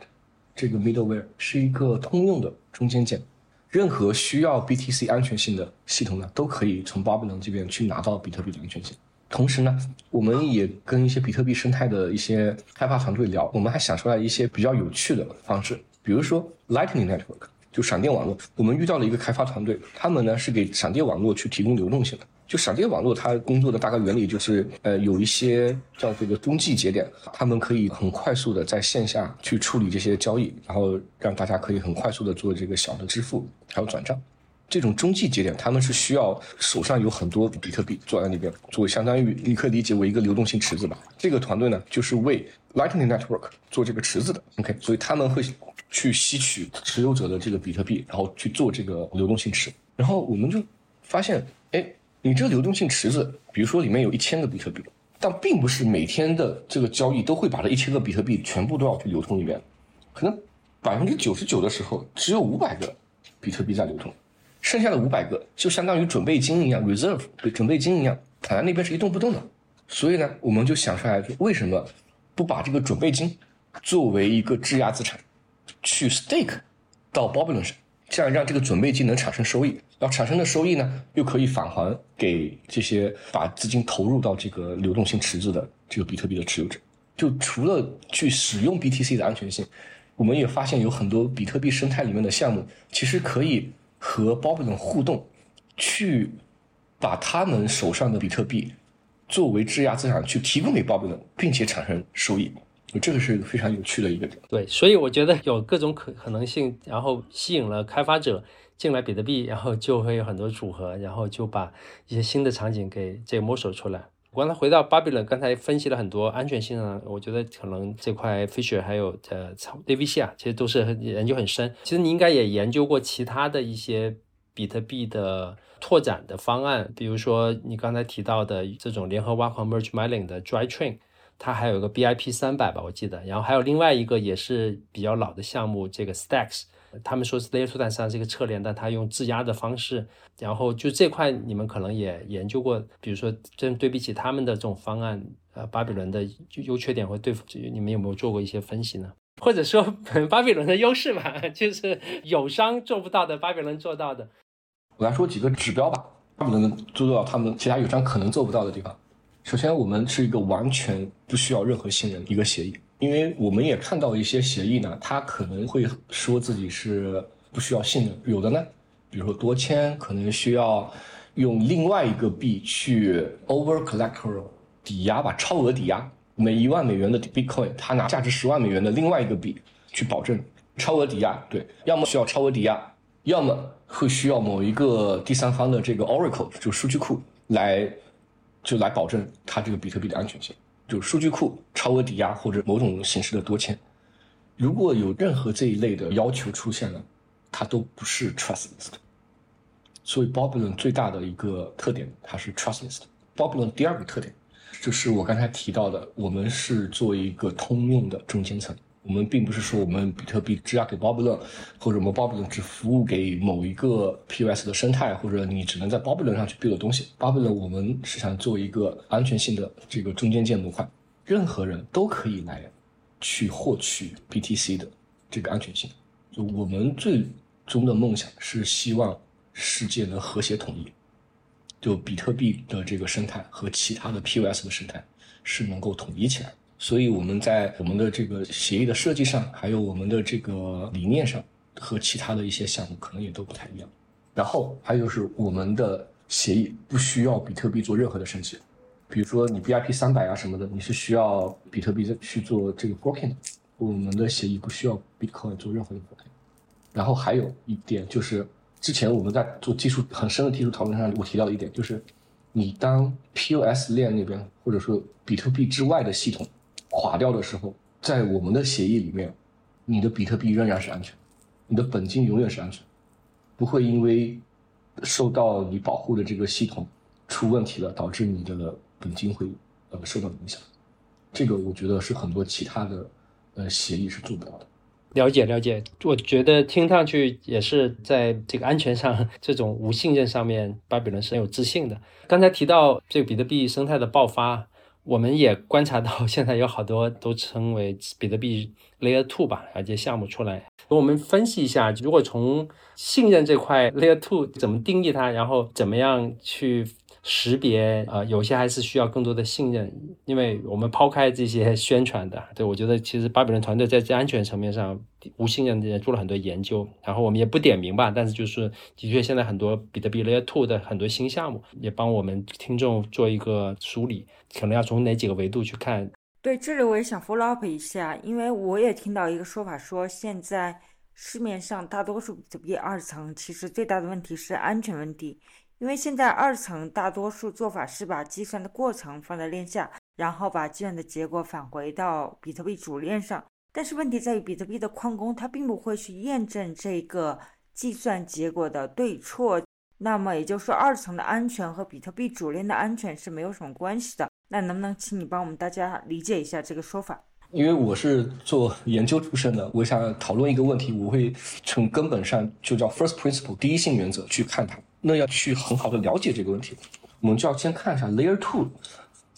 这个 middleware 是一个通用的中间件，任何需要 BTC 安全性的系统呢，都可以从 Babylon 这边去拿到比特币的安全性。同时呢，我们也跟一些比特币生态的一些开发团队聊，我们还想出来一些比较有趣的方式，比如说 Lightning Network，就闪电网络。我们遇到了一个开发团队，他们呢是给闪电网络去提供流动性的。就闪电网络，它工作的大概原理就是，呃，有一些叫这个中继节点，他们可以很快速的在线下去处理这些交易，然后让大家可以很快速的做这个小的支付还有转账。这种中继节点，他们是需要手上有很多比特币坐在那边，做相当于你可以理解为一个流动性池子吧。这个团队呢，就是为 Lightning Network 做这个池子的。OK，所以他们会去吸取持有者的这个比特币，然后去做这个流动性池。然后我们就发现，哎。你这个流动性池子，比如说里面有一千个比特币，但并不是每天的这个交易都会把这一千个比特币全部都要去流通一遍，可能百分之九十九的时候只有五百个比特币在流通，剩下的五百个就相当于准备金一样，reserve 对准备金一样，躺在那边是一动不动的。所以呢，我们就想出来，为什么不把这个准备金作为一个质押资产去 stake 到 Babylon 上？这样让这个准备金能产生收益，然后产生的收益呢，又可以返还给这些把资金投入到这个流动性池子的这个比特币的持有者。就除了去使用 BTC 的安全性，我们也发现有很多比特币生态里面的项目，其实可以和 Babylon 互动，去把他们手上的比特币作为质押资产去提供给 Babylon，并且产生收益。这个是一个非常有趣的一个点，对，所以我觉得有各种可可能性，然后吸引了开发者进来比特币，然后就会有很多组合，然后就把一些新的场景给这个摸索出来。我刚才回到 Babylon，刚才分析了很多安全性呢，我觉得可能这块 Fisher 还有呃 DVC 啊，其实都是研究很深。其实你应该也研究过其他的一些比特币的拓展的方案，比如说你刚才提到的这种联合挖矿 merge mining 的 dry train，它还有一个 BIP 三百吧，我记得，然后还有另外一个也是比较老的项目，这个 Stacks，他们说是 Layer Two 但实际上是一个侧链，但它用质押的方式，然后就这块你们可能也研究过，比如说真对比起他们的这种方案，呃，巴比伦的优缺点会对付，你们有没有做过一些分析呢？或者说 巴比伦的优势嘛，就是友商做不到的，巴比伦做到的。我来说几个指标吧，巴比伦能做到他们其他友商可能做不到的地方。首先，我们是一个完全不需要任何信任一个协议，因为我们也看到一些协议呢，它可能会说自己是不需要信任，有的呢，比如说多签可能需要用另外一个币去 over collateral 抵押吧，超额抵押。每一万美元的 Bitcoin，他拿价值十万美元的另外一个币去保证超额抵押，对，要么需要超额抵押，要么会需要某一个第三方的这个 Oracle 就数据库来就来保证它这个比特币的安全性，就数据库超额抵押或者某种形式的多签，如果有任何这一类的要求出现了，它都不是 trustless。所以 Babylon 最大的一个特点，它是 trustless。Babylon 第二个特点。就是我刚才提到的，我们是做一个通用的中间层，我们并不是说我们比特币质押给 Babylon，或者我们 Babylon 只服务给某一个 POS 的生态，或者你只能在 Babylon 上去 build 东西。Babylon 我们是想做一个安全性的这个中间件模块，任何人都可以来去获取 BTC 的这个安全性。就我们最终的梦想是希望世界能和谐统一。就比特币的这个生态和其他的 POS 的生态是能够统一起来，所以我们在我们的这个协议的设计上，还有我们的这个理念上，和其他的一些项目可能也都不太一样。然后还有就是我们的协议不需要比特币做任何的升级，比如说你 BIP 三百啊什么的，你是需要比特币去做这个 forking 的，我们的协议不需要 Bitcoin 做任何的 forking。然后还有一点就是。之前我们在做技术很深的技术讨论上，我提到一点就是，你当 POS 链那边或者说比特币之外的系统垮掉的时候，在我们的协议里面，你的比特币仍然是安全，你的本金永远是安全，不会因为受到你保护的这个系统出问题了，导致你的本金会呃受到影响。这个我觉得是很多其他的呃协议是做不到的。了解了解，我觉得听上去也是在这个安全上，这种无信任上面，巴比伦是很有自信的。刚才提到这个比特币生态的爆发，我们也观察到，现在有好多都称为比特币 Layer Two 吧，而且项目出来。我们分析一下，如果从信任这块 Layer Two 怎么定义它，然后怎么样去。识别啊，有些还是需要更多的信任，因为我们抛开这些宣传的，对我觉得其实巴比伦团队在这安全层面上无信任也做了很多研究，然后我们也不点名吧，但是就是的确现在很多比特币 Layer Two 的很多新项目也帮我们听众做一个梳理，可能要从哪几个维度去看。对，这里我也想 follow up 一下，因为我也听到一个说法说，现在市面上大多数比特币二层其实最大的问题是安全问题。因为现在二层大多数做法是把计算的过程放在链下，然后把计算的结果返回到比特币主链上。但是问题在于，比特币的矿工他并不会去验证这个计算结果的对错。那么也就是说，二层的安全和比特币主链的安全是没有什么关系的。那能不能请你帮我们大家理解一下这个说法？因为我是做研究出身的，我想讨论一个问题，我会从根本上就叫 first principle 第一性原则去看它。那要去很好的了解这个问题，我们就要先看一下 Layer Two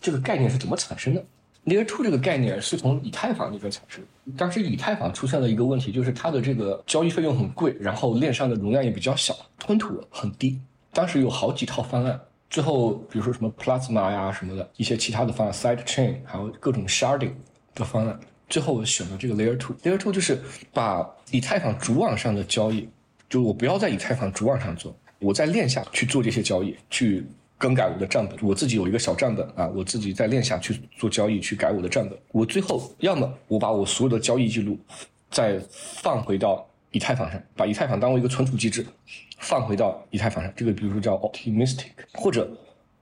这个概念是怎么产生的。Layer Two 这个概念是从以太坊那边产生。当时以太坊出现了一个问题，就是它的这个交易费用很贵，然后链上的容量也比较小，吞吐很低。当时有好几套方案，最后比如说什么 Plasma 呀什么的一些其他的方案，Side Chain 还有各种 Sharding 的方案，最后我选了这个 Layer Two。Layer Two 就是把以太坊主网上的交易，就是我不要在以太坊主网上做。我在链下去做这些交易，去更改我的账本。我自己有一个小账本啊，我自己在链下去做交易，去改我的账本。我最后要么我把我所有的交易记录再放回到以太坊上，把以太坊当为一个存储机制放回到以太坊上。这个比如说叫 optimistic，或者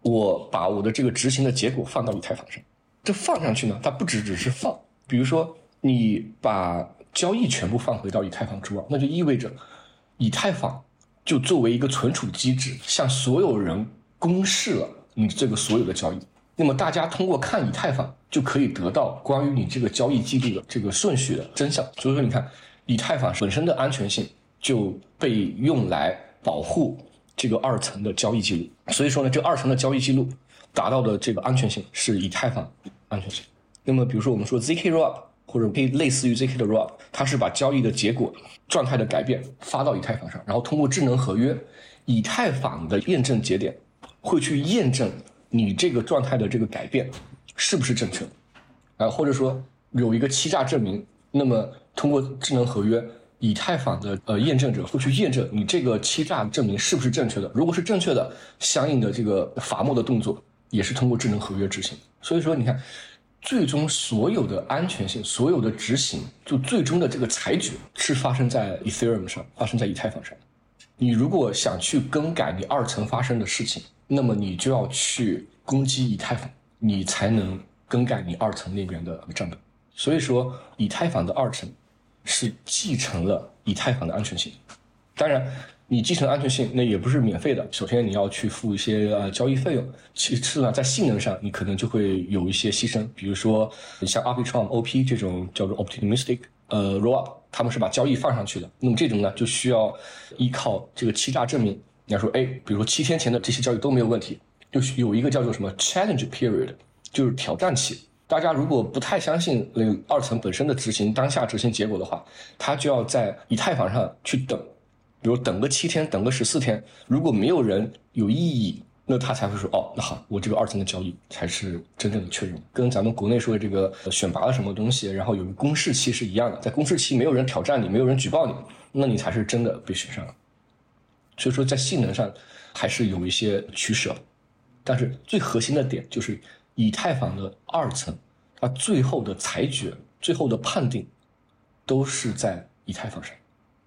我把我的这个执行的结果放到以太坊上。这放上去呢，它不只只是放。比如说你把交易全部放回到以太坊之外，那就意味着以太坊。就作为一个存储机制，向所有人公示了你这个所有的交易。那么大家通过看以太坊就可以得到关于你这个交易记录的这个顺序的真相。所以说，你看以太坊本身的安全性就被用来保护这个二层的交易记录。所以说呢，这二层的交易记录达到的这个安全性是以太坊安全性。那么比如说我们说 zk rollup 或者可以类似于 zk 的 rollup，它是把交易的结果状态的改变发到以太坊上，然后通过智能合约，以太坊的验证节点会去验证。你这个状态的这个改变是不是正确？啊，或者说有一个欺诈证明，那么通过智能合约，以太坊的呃验证者会去验证你这个欺诈证明是不是正确的。如果是正确的，相应的这个罚没的动作也是通过智能合约执行。所以说，你看，最终所有的安全性、所有的执行，就最终的这个裁决是发生在 Ethereum 上，发生在以太坊上。你如果想去更改你二层发生的事情。那么你就要去攻击以太坊，你才能更改你二层那边的账本。所以说，以太坊的二层是继承了以太坊的安全性。当然，你继承安全性那也不是免费的。首先你要去付一些呃交易费用，其次呢，在性能上你可能就会有一些牺牲。比如说你，像 Arbitrum OP 这种叫做 Optimistic 呃 Rollup，他们是把交易放上去的。那么这种呢，就需要依靠这个欺诈证明。你要说，哎，比如说七天前的这些交易都没有问题，就有一个叫做什么 challenge period，就是挑战期。大家如果不太相信那个二层本身的执行当下执行结果的话，他就要在以太坊上去等，比如等个七天，等个十四天，如果没有人有异议，那他才会说，哦，那好，我这个二层的交易才是真正的确认。跟咱们国内说的这个选拔了什么东西，然后有个公示期是一样的，在公示期没有人挑战你，没有人举报你，那你才是真的被选上了。所以说，在性能上还是有一些取舍，但是最核心的点就是以太坊的二层，它最后的裁决、最后的判定都是在以太坊上。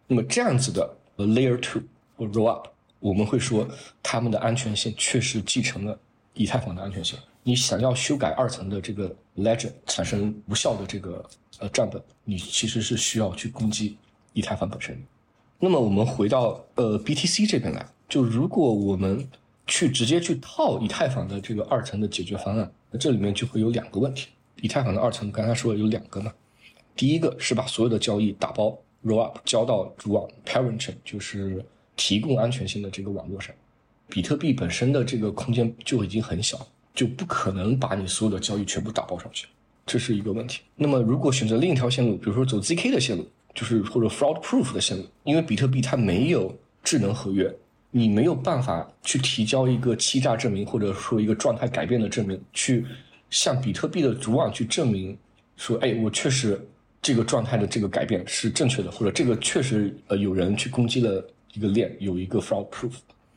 那么这样子的 Layer Two 或 Rollup，我们会说他们的安全性确实继承了以太坊的安全性。你想要修改二层的这个 Ledger 产生无效的这个呃账本，你其实是需要去攻击以太坊本身。那么我们回到呃 BTC 这边来，就如果我们去直接去套以太坊的这个二层的解决方案，那这里面就会有两个问题。以太坊的二层刚才说有两个嘛，第一个是把所有的交易打包 roll up 交到主网，parenting 就是提供安全性的这个网络上。比特币本身的这个空间就已经很小，就不可能把你所有的交易全部打包上去，这是一个问题。那么如果选择另一条线路，比如说走 zk 的线路。就是或者 fraud proof 的线路，因为比特币它没有智能合约，你没有办法去提交一个欺诈证明，或者说一个状态改变的证明，去向比特币的主网去证明说，哎，我确实这个状态的这个改变是正确的，或者这个确实呃有人去攻击了一个链，有一个 fraud proof，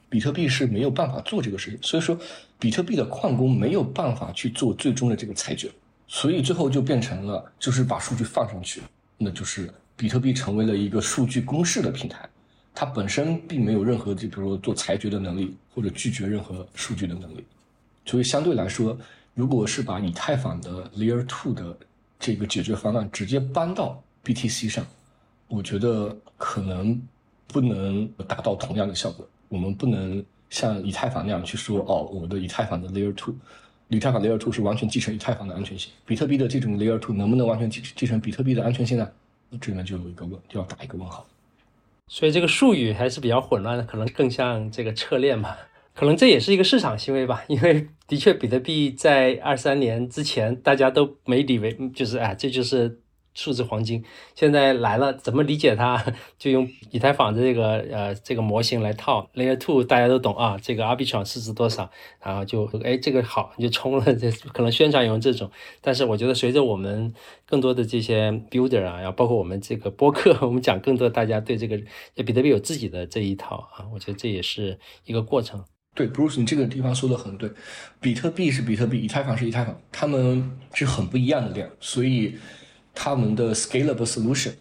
比特币是没有办法做这个事情，所以说比特币的矿工没有办法去做最终的这个裁决，所以最后就变成了就是把数据放上去，那就是。比特币成为了一个数据公示的平台，它本身并没有任何就比如说做裁决的能力或者拒绝任何数据的能力，所以相对来说，如果是把以太坊的 Layer Two 的这个解决方案直接搬到 BTC 上，我觉得可能不能达到同样的效果。我们不能像以太坊那样去说，哦，我的以太坊的 Layer Two，以太坊 Layer Two 是完全继承以太坊的安全性。比特币的这种 Layer Two 能不能完全继继承比特币的安全性呢？这里面就有一个问，就要打一个问号。所以这个术语还是比较混乱的，可能更像这个侧链吧。可能这也是一个市场行为吧，因为的确比特币在二三年之前大家都没以为，就是哎，这就是。数字黄金现在来了，怎么理解它？就用以太坊的这个呃这个模型来套 Layer Two，大家都懂啊。这个 Arbitrum 市值多少？然后就哎这个好，你就冲了。这可能宣传用这种，但是我觉得随着我们更多的这些 Builder 啊，然后包括我们这个播客，我们讲更多，大家对这个比特币有自己的这一套啊，我觉得这也是一个过程。对，Bruce，你这个地方说的很对。比特币是比特币，以太坊是以太坊，他们是很不一样的链，所以。他们的 scalable solution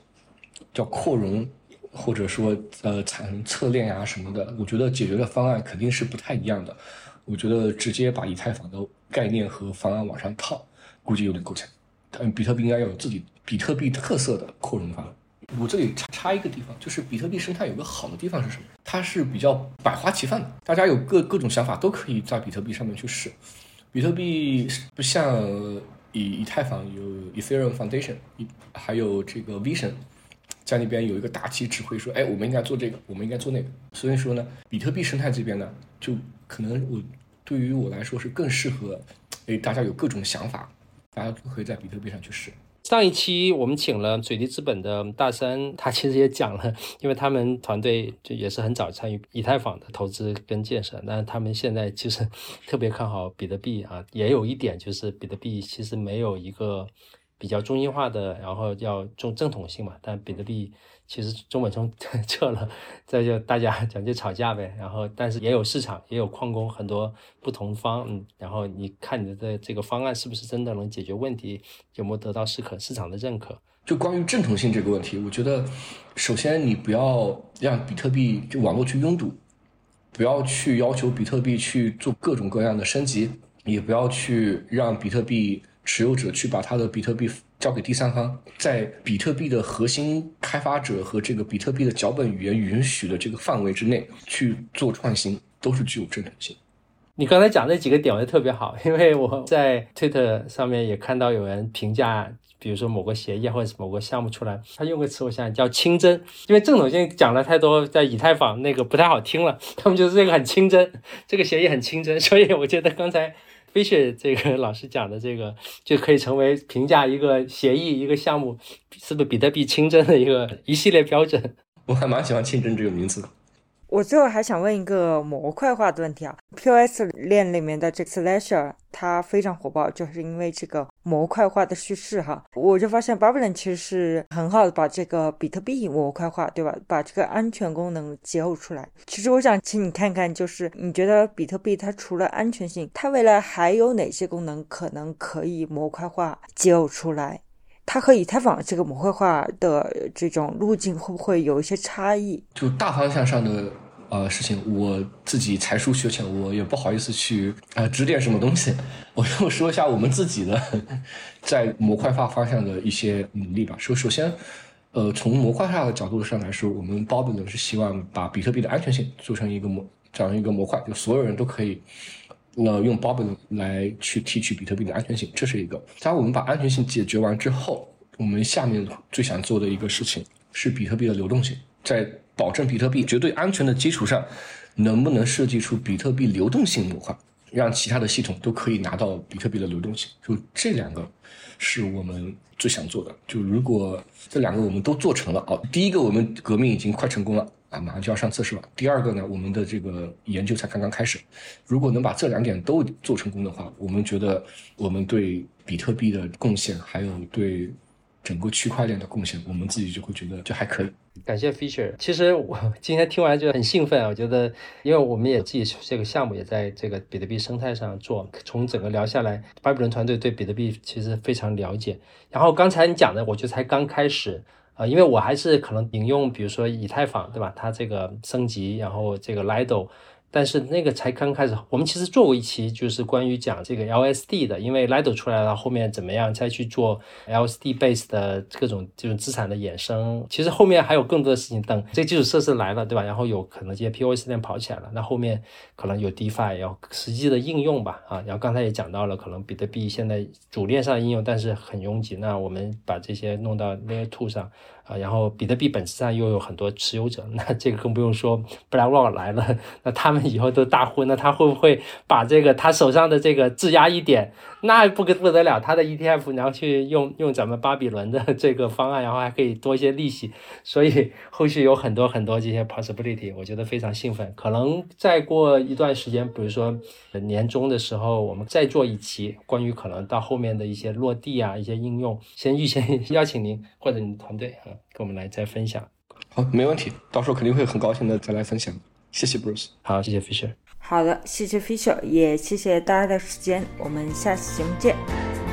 叫扩容，或者说呃产生侧链呀什么的，我觉得解决的方案肯定是不太一样的。我觉得直接把以太坊的概念和方案往上套，估计有点够呛。但比特币应该要有自己比特币特色的扩容方案。我这里插插一个地方，就是比特币生态有个好的地方是什么？它是比较百花齐放的，大家有各各种想法都可以在比特币上面去试。比特币不像以以太坊有 Ethereum Foundation，还有这个 Vision，在那边有一个大旗指挥说，哎，我们应该做这个，我们应该做那个。所以说呢，比特币生态这边呢，就可能我对于我来说是更适合，哎，大家有各种想法，大家都可以在比特币上去试。上一期我们请了水滴资本的大山，他其实也讲了，因为他们团队就也是很早参与以太坊的投资跟建设，但是他们现在其实 特别看好比特币啊，也有一点就是比特币其实没有一个比较中心化的，然后要重正统性嘛，但比特币。其实中本聪 撤了，这就大家 讲就吵架呗。然后，但是也有市场，也有矿工，很多不同方。嗯，然后你看你的这个方案是不是真的能解决问题，有没有得到市可市场的认可？就关于正统性这个问题，我觉得，首先你不要让比特币就网络去拥堵，不要去要求比特币去做各种各样的升级，也不要去让比特币持有者去把他的比特币。交给第三方，在比特币的核心开发者和这个比特币的脚本语言允许的这个范围之内去做创新，都是具有正统性。你刚才讲那几个点，我觉得特别好，因为我在 Twitter 上面也看到有人评价，比如说某个协议或者是某个项目出来，他用个词我想叫清真，因为正统性讲了太多，在以太坊那个不太好听了，他们就是这个很清真，这个协议很清真，所以我觉得刚才。飞雪这个老师讲的这个就可以成为评价一个协议、一个项目是不是比特币清真的一个一系列标准。我还蛮喜欢“清真”这个名字的。我最后还想问一个模块化的问题啊，POS 链里面的这个 Slasher 它非常火爆，就是因为这个模块化的叙事哈。我就发现 Babylon 其实是很好的把这个比特币模块化，对吧？把这个安全功能结合出来。其实我想请你看看，就是你觉得比特币它除了安全性，它未来还有哪些功能可能可以模块化结合出来？它和以太坊这个模块化的这种路径会不会有一些差异？就大方向上的呃事情，我自己才疏学浅，我也不好意思去呃指点什么东西。我就说一下我们自己的在模块化方向的一些努力吧。首首先，呃，从模块化的角度上来说，我们 Babylon 是希望把比特币的安全性做成一个模这样一个模块，就所有人都可以。那用 Babylon 来去提取比特币的安全性，这是一个。当我们把安全性解决完之后，我们下面最想做的一个事情是比特币的流动性，在保证比特币绝对安全的基础上，能不能设计出比特币流动性模块，让其他的系统都可以拿到比特币的流动性？就这两个是我们最想做的。就如果这两个我们都做成了，哦，第一个我们革命已经快成功了。啊，马上就要上测试了。第二个呢，我们的这个研究才刚刚开始。如果能把这两点都做成功的话，我们觉得我们对比特币的贡献，还有对整个区块链的贡献，我们自己就会觉得就还可以。感谢 Feature。其实我 今天听完就很兴奋啊，我觉得，因为我们也自己这个项目也在这个比特币生态上做。从整个聊下来，巴比伦团队对比特币其实非常了解。然后刚才你讲的，我觉得才刚开始。啊，因为我还是可能引用，比如说以太坊，对吧？它这个升级，然后这个 Lido。但是那个才刚开始，我们其实做过一期，就是关于讲这个 LSD 的，因为 Lido 出来了，后面怎么样再去做 LSD base 的各种这种资产的衍生，其实后面还有更多的事情等这基础设施来了，对吧？然后有可能这些 POS 链跑起来了，那后面可能有 DeFi 要实际的应用吧，啊，然后刚才也讲到了，可能比特币现在主链上应用，但是很拥挤，那我们把这些弄到 Layer Two 上。啊，然后比特币本质上又有很多持有者，那这个更不用说，BlackRock 来了，那他们以后都大户，那他会不会把这个他手上的这个质押一点，那不不得了，他的 ETF 然后去用用咱们巴比伦的这个方案，然后还可以多一些利息，所以后续有很多很多这些 possibility，我觉得非常兴奋。可能再过一段时间，比如说年终的时候，我们再做一期关于可能到后面的一些落地啊，一些应用，先预先 邀请您或者你团队啊。跟我们来再分享，好，没问题，到时候肯定会很高兴的再来分享。谢谢 Bruce，好，谢谢 Fisher，好的，谢谢 Fisher，也谢谢大家的时间，我们下次节目见。